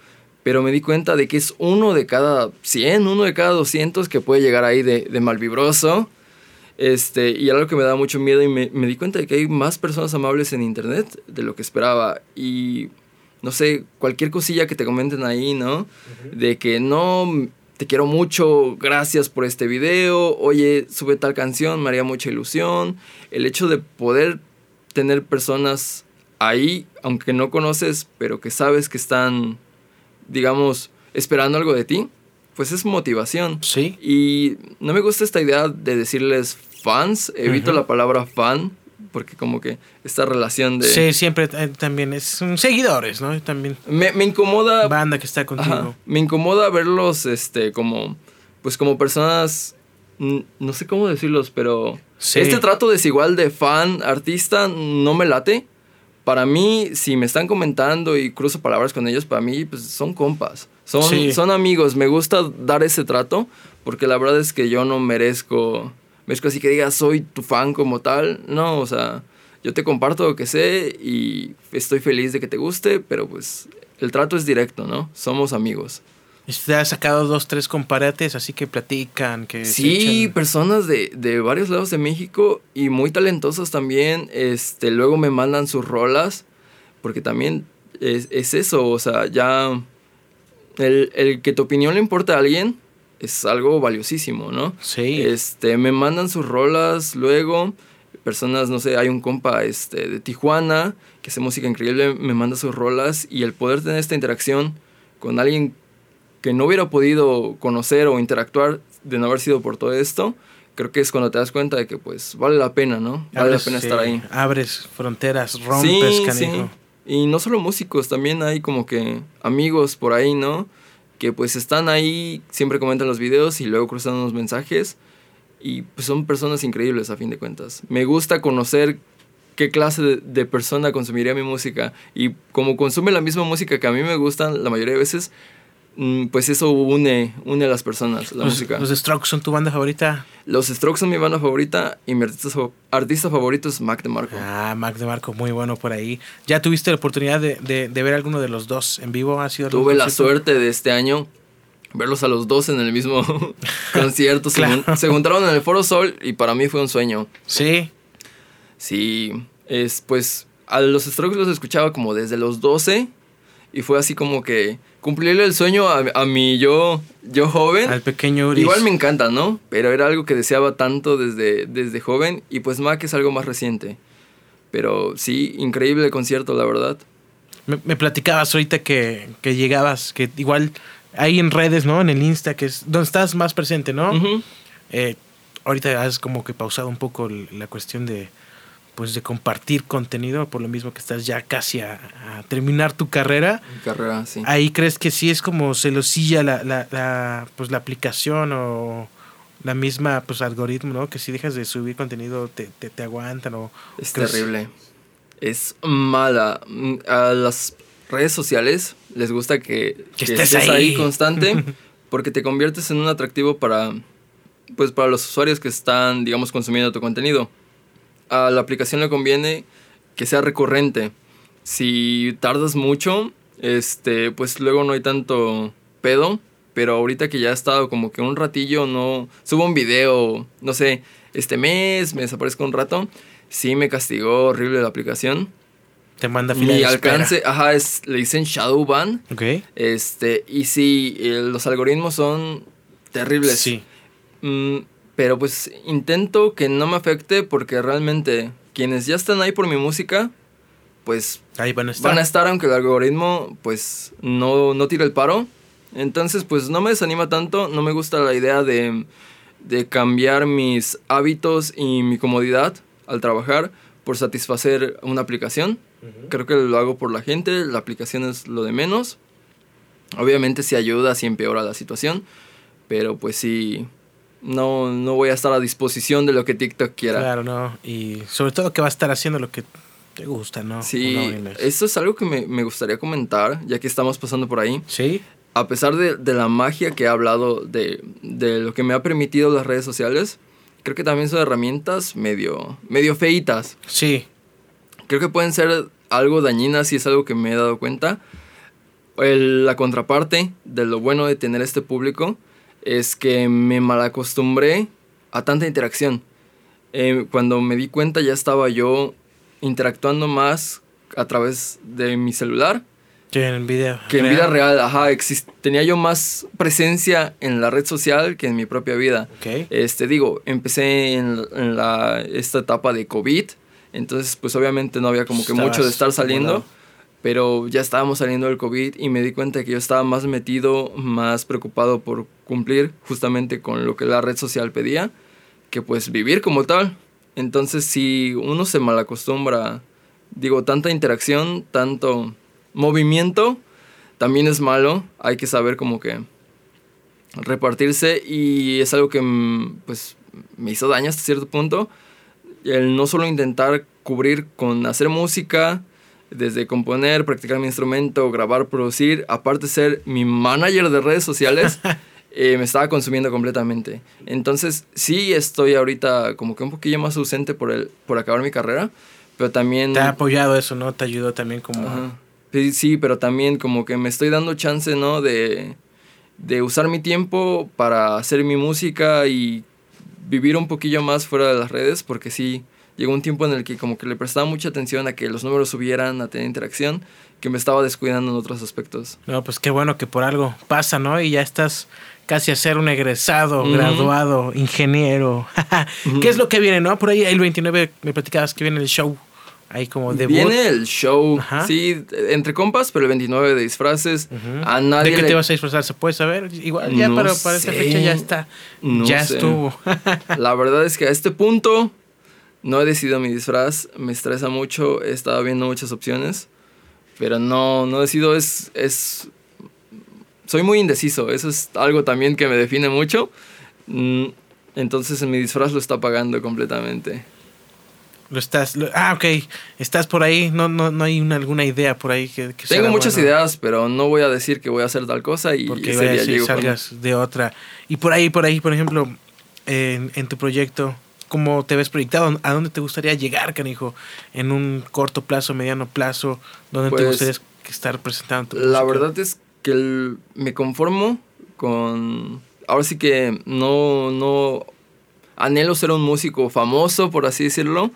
[SPEAKER 2] Pero me di cuenta de que es uno de cada 100, uno de cada 200 que puede llegar ahí de, de malvibroso. Este, y algo que me da mucho miedo y me, me di cuenta de que hay más personas amables en internet de lo que esperaba. Y no sé, cualquier cosilla que te comenten ahí, ¿no? De que no, te quiero mucho, gracias por este video, oye, sube tal canción, me haría mucha ilusión. El hecho de poder tener personas ahí, aunque no conoces, pero que sabes que están, digamos, esperando algo de ti, pues es motivación.
[SPEAKER 1] Sí.
[SPEAKER 2] Y no me gusta esta idea de decirles fans, evito la palabra fan, porque como que esta relación de...
[SPEAKER 1] Sí, siempre eh, también es seguidores, ¿no? También
[SPEAKER 2] Me, me incomoda...
[SPEAKER 1] banda que está
[SPEAKER 2] Ajá,
[SPEAKER 1] contigo.
[SPEAKER 2] me incomoda verlos, este, como, pues como personas, no sé cómo decirlos, pero
[SPEAKER 1] Sí.
[SPEAKER 2] este trato desigual de fan, artista, no me late. Para mí, si me están comentando y cruzo palabras con ellos, para mí, pues son compas, son,
[SPEAKER 1] Sí.
[SPEAKER 2] son amigos. Me gusta dar ese trato, porque la verdad es que yo no merezco, merezco así que digas, soy tu fan como tal. No, o sea, yo te comparto lo que sé y estoy feliz de que te guste, pero pues el trato es directo, ¿no? Somos amigos.
[SPEAKER 1] Te has sacado dos, tres comparates, así que platican, que se
[SPEAKER 2] Sí, personas de, de varios lados de México y muy talentosas también. Este, luego me mandan sus rolas, porque también es, es eso, o sea, ya el, el que tu opinión le importa a alguien es algo valiosísimo, ¿no?
[SPEAKER 1] Sí.
[SPEAKER 2] Este, me mandan sus rolas luego. Personas, no sé, hay un compa este, de Tijuana que hace música increíble, me manda sus rolas y el poder tener esta interacción con alguien que no hubiera podido conocer o interactuar de no haber sido por todo esto, creo que es cuando te das cuenta de que pues vale la pena, ¿no? Vale
[SPEAKER 1] Abres,
[SPEAKER 2] la pena estar
[SPEAKER 1] eh,
[SPEAKER 2] ahí.
[SPEAKER 1] Abres fronteras, rompes,
[SPEAKER 2] Sí,
[SPEAKER 1] canijo.
[SPEAKER 2] sí. Y no solo músicos, también hay como que amigos por ahí, ¿no? Que pues están ahí, siempre comentan los videos y luego cruzan unos mensajes. Y pues son personas increíbles a fin de cuentas. Me gusta conocer qué clase de, de persona consumiría mi música. Y como consume la misma música que a mí me gustan la mayoría de veces, pues eso une, une a las personas, la
[SPEAKER 1] Los,
[SPEAKER 2] música.
[SPEAKER 1] los Strokes son tu banda favorita.
[SPEAKER 2] Los Strokes son mi banda favorita y mi artista, artista favorito es Mac DeMarco.
[SPEAKER 1] Ah, Mac de Marco, muy bueno por ahí. ¿Ya tuviste la oportunidad de, de- de ver alguno de los dos en vivo? ¿Ha sido
[SPEAKER 2] Tuve la suerte de este año verlos a los dos en el mismo concierto. Se
[SPEAKER 1] Claro.
[SPEAKER 2] Se, juntaron en el Foro Sol y para mí fue un sueño.
[SPEAKER 1] Sí,
[SPEAKER 2] Sí, es pues a los Strokes los escuchaba como desde los 12 y fue así como que cumplirle el sueño a, a mi yo, yo joven.
[SPEAKER 1] al pequeño Uri.
[SPEAKER 2] Igual me encanta, ¿no? Pero era algo que deseaba tanto desde, desde joven y pues Mac es algo más reciente. Pero sí, increíble el concierto, la verdad.
[SPEAKER 1] Me, me platicabas ahorita que, que llegabas, que igual ahí en redes, ¿no? En el Insta, que es donde estás más presente, ¿no? Eh, ahorita has como que pausado un poco la cuestión de pues de compartir contenido por lo mismo que estás ya casi a, a terminar tu carrera
[SPEAKER 2] Mi carrera, sí.
[SPEAKER 1] ahí crees que sí es como celosilla la, la, la, pues la aplicación o la misma pues algoritmo no que si dejas de subir contenido te, te, te aguantan o
[SPEAKER 2] Es
[SPEAKER 1] crees-
[SPEAKER 2] terrible. Es mala. A las redes sociales les gusta que,
[SPEAKER 1] Que estés ahí.
[SPEAKER 2] constante porque te conviertes en un atractivo para pues para los usuarios que están, digamos, consumiendo tu contenido. A la aplicación le conviene que sea recurrente. Si tardas mucho, este, pues luego no hay tanto pedo, pero ahorita que ya he estado como que un ratillo no subo un video, no sé, este mes me desaparezco un rato, sí me castigó horrible la aplicación.
[SPEAKER 1] te manda fila
[SPEAKER 2] Mi
[SPEAKER 1] de
[SPEAKER 2] alcance, ajá, es, le dicen shadow ban.
[SPEAKER 1] ok
[SPEAKER 2] Este, y sí, eh, los algoritmos son terribles.
[SPEAKER 1] sí
[SPEAKER 2] Mm, pero pues intento que no me afecte porque realmente quienes ya están ahí por mi música, pues
[SPEAKER 1] ahí van a estar
[SPEAKER 2] van a estar aunque el algoritmo pues no, no tire el paro. Entonces pues no me desanima tanto, no me gusta la idea de, de cambiar mis hábitos y mi comodidad al trabajar por satisfacer una aplicación. Creo que lo hago por la gente, la aplicación es lo de menos. Obviamente si ayuda, si empeora la situación, pero pues sí, no, no voy a estar a disposición de lo que TikTok quiera.
[SPEAKER 1] claro no y sobre todo que va a estar haciendo lo que te gusta no
[SPEAKER 2] Sí,
[SPEAKER 1] ¿O no, Inés?
[SPEAKER 2] esto es algo que me, me gustaría comentar, ya que estamos pasando por ahí.
[SPEAKER 1] sí
[SPEAKER 2] A pesar de, de la magia que he hablado, de, de lo que me ha permitido las redes sociales, creo que también son herramientas medio, medio feitas.
[SPEAKER 1] sí
[SPEAKER 2] Creo que pueden ser algo dañinas y es algo que me he dado cuenta. El- la contraparte de lo bueno de tener este público es que me malacostumbré a tanta interacción. Eh, cuando me di cuenta ya estaba yo interactuando más a través de mi celular
[SPEAKER 1] que en video
[SPEAKER 2] que en vida real. Ajá, tenía yo más presencia en la red social que en mi propia vida.
[SPEAKER 1] ok
[SPEAKER 2] Este, digo, empecé en, en la, esta etapa de COVID, entonces pues obviamente no había como que mucho de estar saliendo,
[SPEAKER 1] volado.
[SPEAKER 2] Pero ya estábamos saliendo del COVID y me di cuenta que yo estaba más metido, más preocupado por cumplir justamente con lo que la red social pedía, que pues vivir como tal. Entonces si uno se malacostumbra, digo, tanta interacción, tanto movimiento, también es malo, hay que saber como que repartirse y es algo que pues me hizo daño hasta cierto punto el no solo intentar cubrir con hacer música desde componer, practicar mi instrumento, grabar, producir, aparte de ser mi manager de redes sociales, eh, me estaba consumiendo completamente. Entonces sí estoy ahorita como que un poquillo más ausente por, el, por acabar mi carrera, pero también...
[SPEAKER 1] te ha apoyado eso no te ayudó también como
[SPEAKER 2] Ajá. Sí, sí, pero también como que me estoy dando chance, ¿no? De, de usar mi tiempo para hacer mi música y vivir un poquillo más fuera de las redes, porque sí, llegó un tiempo en el que como que le prestaba mucha atención a que los números subieran, a tener interacción, que me estaba descuidando en otros aspectos.
[SPEAKER 1] No, pues qué bueno que por algo pasa, ¿no? Y ya estás casi a ser un egresado, graduado, ingeniero. ¿Qué es lo que viene, no? Por ahí el 29 me platicabas que viene el show ahí como debut.
[SPEAKER 2] Viene el show,
[SPEAKER 1] Ajá.
[SPEAKER 2] sí, entre compas, pero el 29 de disfraces. A nadie
[SPEAKER 1] ¿De qué
[SPEAKER 2] le-
[SPEAKER 1] te vas a disfrazar? ¿Se puede saber? Igual ya
[SPEAKER 2] No
[SPEAKER 1] para, para esta fecha ya está.
[SPEAKER 2] No
[SPEAKER 1] ya
[SPEAKER 2] sé.
[SPEAKER 1] estuvo.
[SPEAKER 2] La verdad es que a este punto no he decidido mi disfraz, me estresa mucho, he estado viendo muchas opciones, pero no, no decido, es, es... Soy muy indeciso, eso es algo también que me define mucho. Mm, Entonces mi disfraz lo está pagando completamente.
[SPEAKER 1] Lo estás. lo- ah, ok. Estás por ahí. No, no, no hay una, alguna idea por ahí que,
[SPEAKER 2] Tengo muchas
[SPEAKER 1] bueno,
[SPEAKER 2] ideas, pero no voy a decir que voy a hacer tal cosa y
[SPEAKER 1] Porque
[SPEAKER 2] ese día llego con-
[SPEAKER 1] salgas de otra. Y por ahí, por ahí, por ejemplo, en, en tu proyecto, ¿cómo te ves proyectado? ¿A dónde te gustaría llegar, canijo? En un corto plazo, mediano plazo, ¿dónde te
[SPEAKER 2] Pues,
[SPEAKER 1] gustaría estar presentando tu
[SPEAKER 2] La
[SPEAKER 1] música?
[SPEAKER 2] verdad es que el- me conformo con... Ahora sí que no, no anhelo ser un músico famoso, por así decirlo.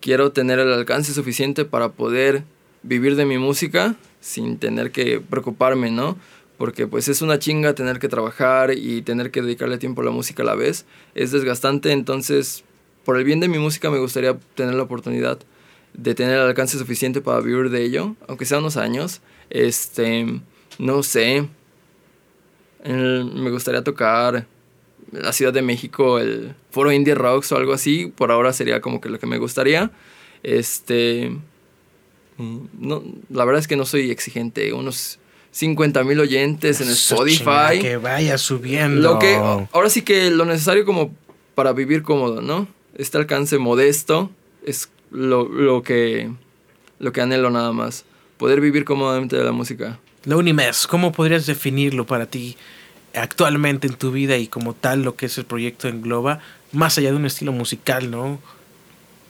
[SPEAKER 2] Quiero tener el alcance suficiente para poder vivir de mi música sin tener que preocuparme, ¿no? Porque pues es una chinga tener que trabajar y tener que dedicarle tiempo a la música a la vez. Es desgastante, entonces por el bien de mi música me gustaría tener la oportunidad de tener el alcance suficiente para vivir de ello, aunque sea unos años. Este, no sé. El- me gustaría tocar la Ciudad de México, el Foro Indie Rocks o algo así. Por ahora sería como que lo que me gustaría. Este. mm, No, la verdad es que no soy exigente. Unos 50 mil oyentes en
[SPEAKER 1] Eso,
[SPEAKER 2] Spotify.
[SPEAKER 1] que vaya subiendo.
[SPEAKER 2] Lo que, ahora sí que lo necesario como para vivir cómodo, ¿no? Este alcance modesto es lo, lo que, lo que anhelo nada más. Poder vivir cómodamente de la música.
[SPEAKER 1] La Unimes, ¿cómo podrías definirlo para ti actualmente en tu vida y como tal lo que es el proyecto engloba, más allá de un estilo musical, ¿no?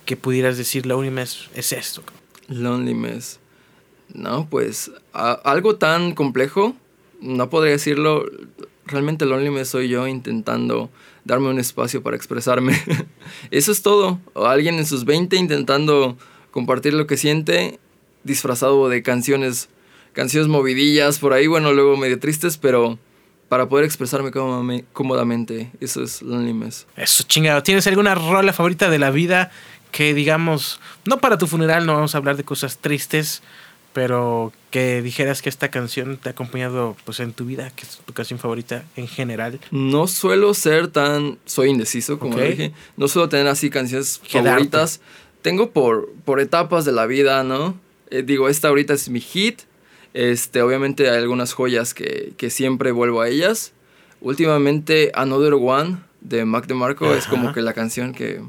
[SPEAKER 1] Que pudieras decir, la Unimes es esto.
[SPEAKER 2] Lonely Mess. No, pues a- algo tan complejo, no podría decirlo. Realmente Lonely Mess soy yo intentando darme un espacio para expresarme. Eso es todo. O alguien en sus 20 intentando compartir lo que siente, disfrazado de canciones, canciones movidillas por ahí, bueno, luego medio tristes, pero para poder expresarme cómodame- cómodamente. Eso es Lonely Mess.
[SPEAKER 1] Eso, chingado. ¿Tienes alguna rola favorita de la vida que digamos, no para tu funeral, no vamos a hablar de cosas tristes, pero que dijeras que esta canción te ha acompañado pues en tu vida, que es tu canción favorita en general?
[SPEAKER 2] No suelo ser tan. Soy indeciso, como dije. No suelo tener así canciones
[SPEAKER 1] Quedarte.
[SPEAKER 2] favoritas. Tengo por, por etapas de la vida, ¿no? Eh, digo, esta ahorita es mi hit. Este, obviamente hay algunas joyas que, que siempre vuelvo a ellas. Últimamente, Another One de Mac DeMarco es como
[SPEAKER 1] Ajá.
[SPEAKER 2] que la canción que,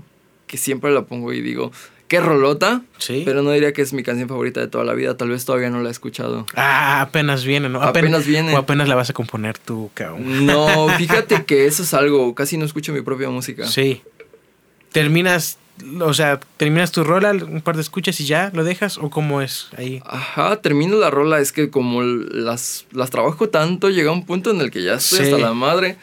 [SPEAKER 2] que siempre la pongo y digo, qué rolota.
[SPEAKER 1] Sí.
[SPEAKER 2] Pero no diría que es mi canción favorita de toda la vida. Tal vez todavía no la he escuchado.
[SPEAKER 1] Ah, apenas viene, ¿no?
[SPEAKER 2] Apenas viene.
[SPEAKER 1] O apenas la vas a componer tú, cabrón.
[SPEAKER 2] No, fíjate que eso es algo. Casi no escucho mi propia música.
[SPEAKER 1] Sí. Terminas, o sea, terminas tu rola, un par de escuchas y ya lo dejas, o cómo es ahí.
[SPEAKER 2] Ajá, termino la rola, es que como las, las trabajo tanto, llega un punto en el que ya estoy
[SPEAKER 1] Sí.
[SPEAKER 2] hasta la madre.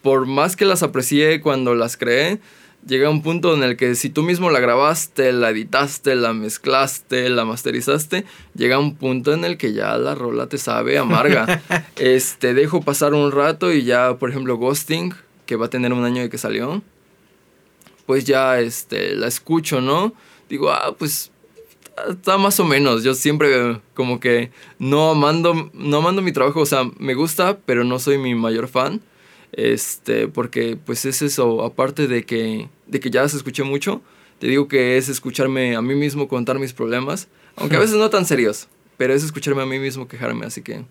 [SPEAKER 2] Por más que las aprecié cuando las creé, llega un punto en el que si tú mismo la grabaste, la editaste, la mezclaste, la masterizaste, llega un punto en el que ya la rola te sabe amarga. este, dejo pasar un rato y ya, por ejemplo, Ghosting, que va a tener un año de que salió, pues ya este, la escucho, ¿no? Digo, ah, pues está más o menos. Yo siempre como que no amando, no amando mi trabajo, o sea, me gusta, pero no soy mi mayor fan. Este, porque pues es eso, aparte de que, de que ya se escuché mucho, te digo que es escucharme a mí mismo contar mis problemas, aunque a veces no tan serios, pero es escucharme a mí mismo quejarme, así que...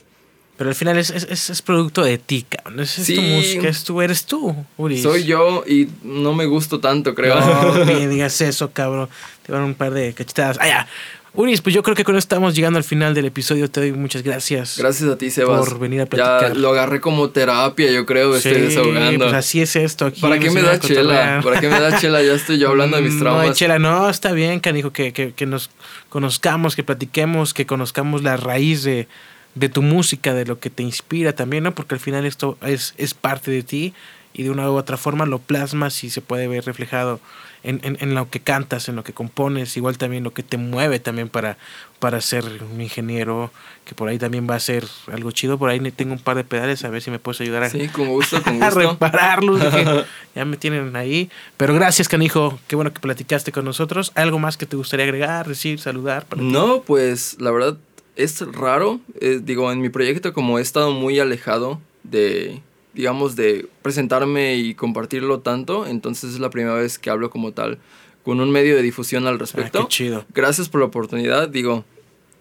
[SPEAKER 1] Pero al final es, es, es- producto de ti, cabrón. Es, es tu
[SPEAKER 2] Sí.
[SPEAKER 1] música, es tú, eres tú, Uri.
[SPEAKER 2] Soy yo y no me gusto tanto, creo.
[SPEAKER 1] No me digas eso, cabrón. Te van un par de cachetadas. Ah, ya. Uris, pues yo creo que con esto estamos llegando al final del episodio. Te doy muchas gracias.
[SPEAKER 2] Gracias a ti, Sebas.
[SPEAKER 1] Por venir a
[SPEAKER 2] Ya
[SPEAKER 1] platicar.
[SPEAKER 2] lo agarré como terapia, yo creo,
[SPEAKER 1] Sí,
[SPEAKER 2] estoy desahogando.
[SPEAKER 1] Pues así es esto aquí.
[SPEAKER 2] ¿Para qué me da chela? ¿Para qué me da chela? Ya estoy yo hablando de mis
[SPEAKER 1] Mm,
[SPEAKER 2] traumas.
[SPEAKER 1] No, chela, no, está bien, canijo, que, que, que nos conozcamos, que platiquemos, que conozcamos la raíz de, de tu música, de lo que te inspira también, ¿no? Porque al final esto es, es parte de ti y de una u otra forma lo plasmas y se puede ver reflejado en, en, en, lo que cantas, en lo que compones, igual también lo que te mueve también para, para ser un ingeniero, que por ahí también va a ser algo chido. Por ahí tengo un par de pedales, a ver si me puedes ayudar a,
[SPEAKER 2] sí, con gusto, con
[SPEAKER 1] a
[SPEAKER 2] gusto.
[SPEAKER 1] repararlos. ya me tienen ahí. Pero gracias, canijo. Qué bueno que platicaste con nosotros. ¿Algo más que te gustaría agregar, decir, saludar?
[SPEAKER 2] Para no, ti? pues la verdad es raro. Eh, digo, en mi proyecto como he estado muy alejado de digamos, de presentarme y compartirlo tanto. Entonces es la primera vez que hablo como tal con un medio de difusión al respecto.
[SPEAKER 1] Ah, qué chido.
[SPEAKER 2] Gracias por la oportunidad. Digo,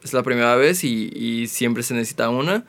[SPEAKER 2] es la primera vez y, y, siempre se necesita una.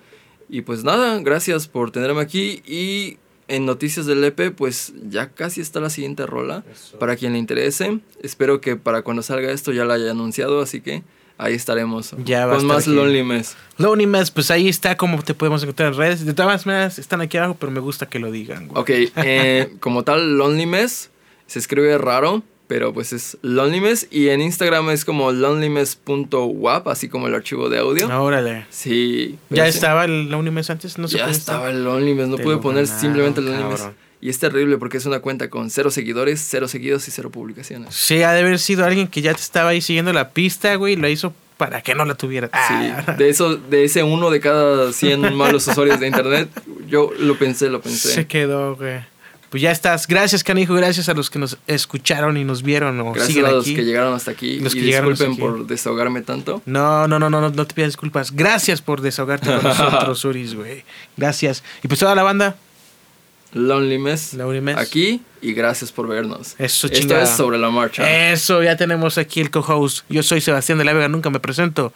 [SPEAKER 2] Y pues nada, gracias por tenerme aquí. Y en Noticias del EP, pues ya casi está la siguiente rola. Eso. Para quien le interese. Espero que para cuando salga esto ya la haya anunciado, así que ahí estaremos.
[SPEAKER 1] Ya
[SPEAKER 2] con más
[SPEAKER 1] aquí.
[SPEAKER 2] Lonely Mess.
[SPEAKER 1] Lonely Mess, pues ahí está como te podemos encontrar en redes. De todas maneras, están aquí abajo, pero me gusta que lo digan. Güey.
[SPEAKER 2] Ok, eh, como tal, Lonely Mess se escribe raro, pero pues es Lonely Mess. Y en Instagram es como lonelymess.wap, así como el archivo de audio.
[SPEAKER 1] Ah, órale.
[SPEAKER 2] Sí.
[SPEAKER 1] ¿Ya
[SPEAKER 2] sí.
[SPEAKER 1] estaba el Lonely Mess antes? No se
[SPEAKER 2] ya estaba
[SPEAKER 1] estar.
[SPEAKER 2] el Lonely Mess, no
[SPEAKER 1] Te
[SPEAKER 2] pude poner simplemente el Lonely Mess. Y es terrible porque es una cuenta con cero seguidores, cero seguidos y cero publicaciones.
[SPEAKER 1] Sí, ha de haber sido alguien que ya te estaba ahí siguiendo la pista, güey, y lo hizo para que no la tuvieras. Ah.
[SPEAKER 2] Sí, de eso, de ese uno de cada 100 malos usuarios de internet, yo lo pensé, lo pensé.
[SPEAKER 1] Se quedó, güey. Pues ya estás. Gracias, canijo. Gracias a los que nos escucharon y nos vieron o
[SPEAKER 2] Gracias
[SPEAKER 1] siguen
[SPEAKER 2] a los
[SPEAKER 1] aquí.
[SPEAKER 2] que llegaron hasta aquí.
[SPEAKER 1] Los
[SPEAKER 2] y
[SPEAKER 1] que
[SPEAKER 2] disculpen
[SPEAKER 1] aquí.
[SPEAKER 2] por desahogarme tanto.
[SPEAKER 1] No, no, no, no, no, no te pidas disculpas. Gracias por desahogarte con nosotros, Uris, güey. Gracias. Y pues toda la banda,
[SPEAKER 2] Lonely Mess,
[SPEAKER 1] Lonely Mess.
[SPEAKER 2] aquí y gracias por vernos.
[SPEAKER 1] Eso,
[SPEAKER 2] Esto
[SPEAKER 1] chingada.
[SPEAKER 2] es sobre la marcha.
[SPEAKER 1] Eso, ya tenemos aquí el co-host. Yo soy Sebastián de la Vega, nunca me presento,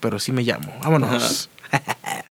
[SPEAKER 1] pero sí me llamo. Vámonos.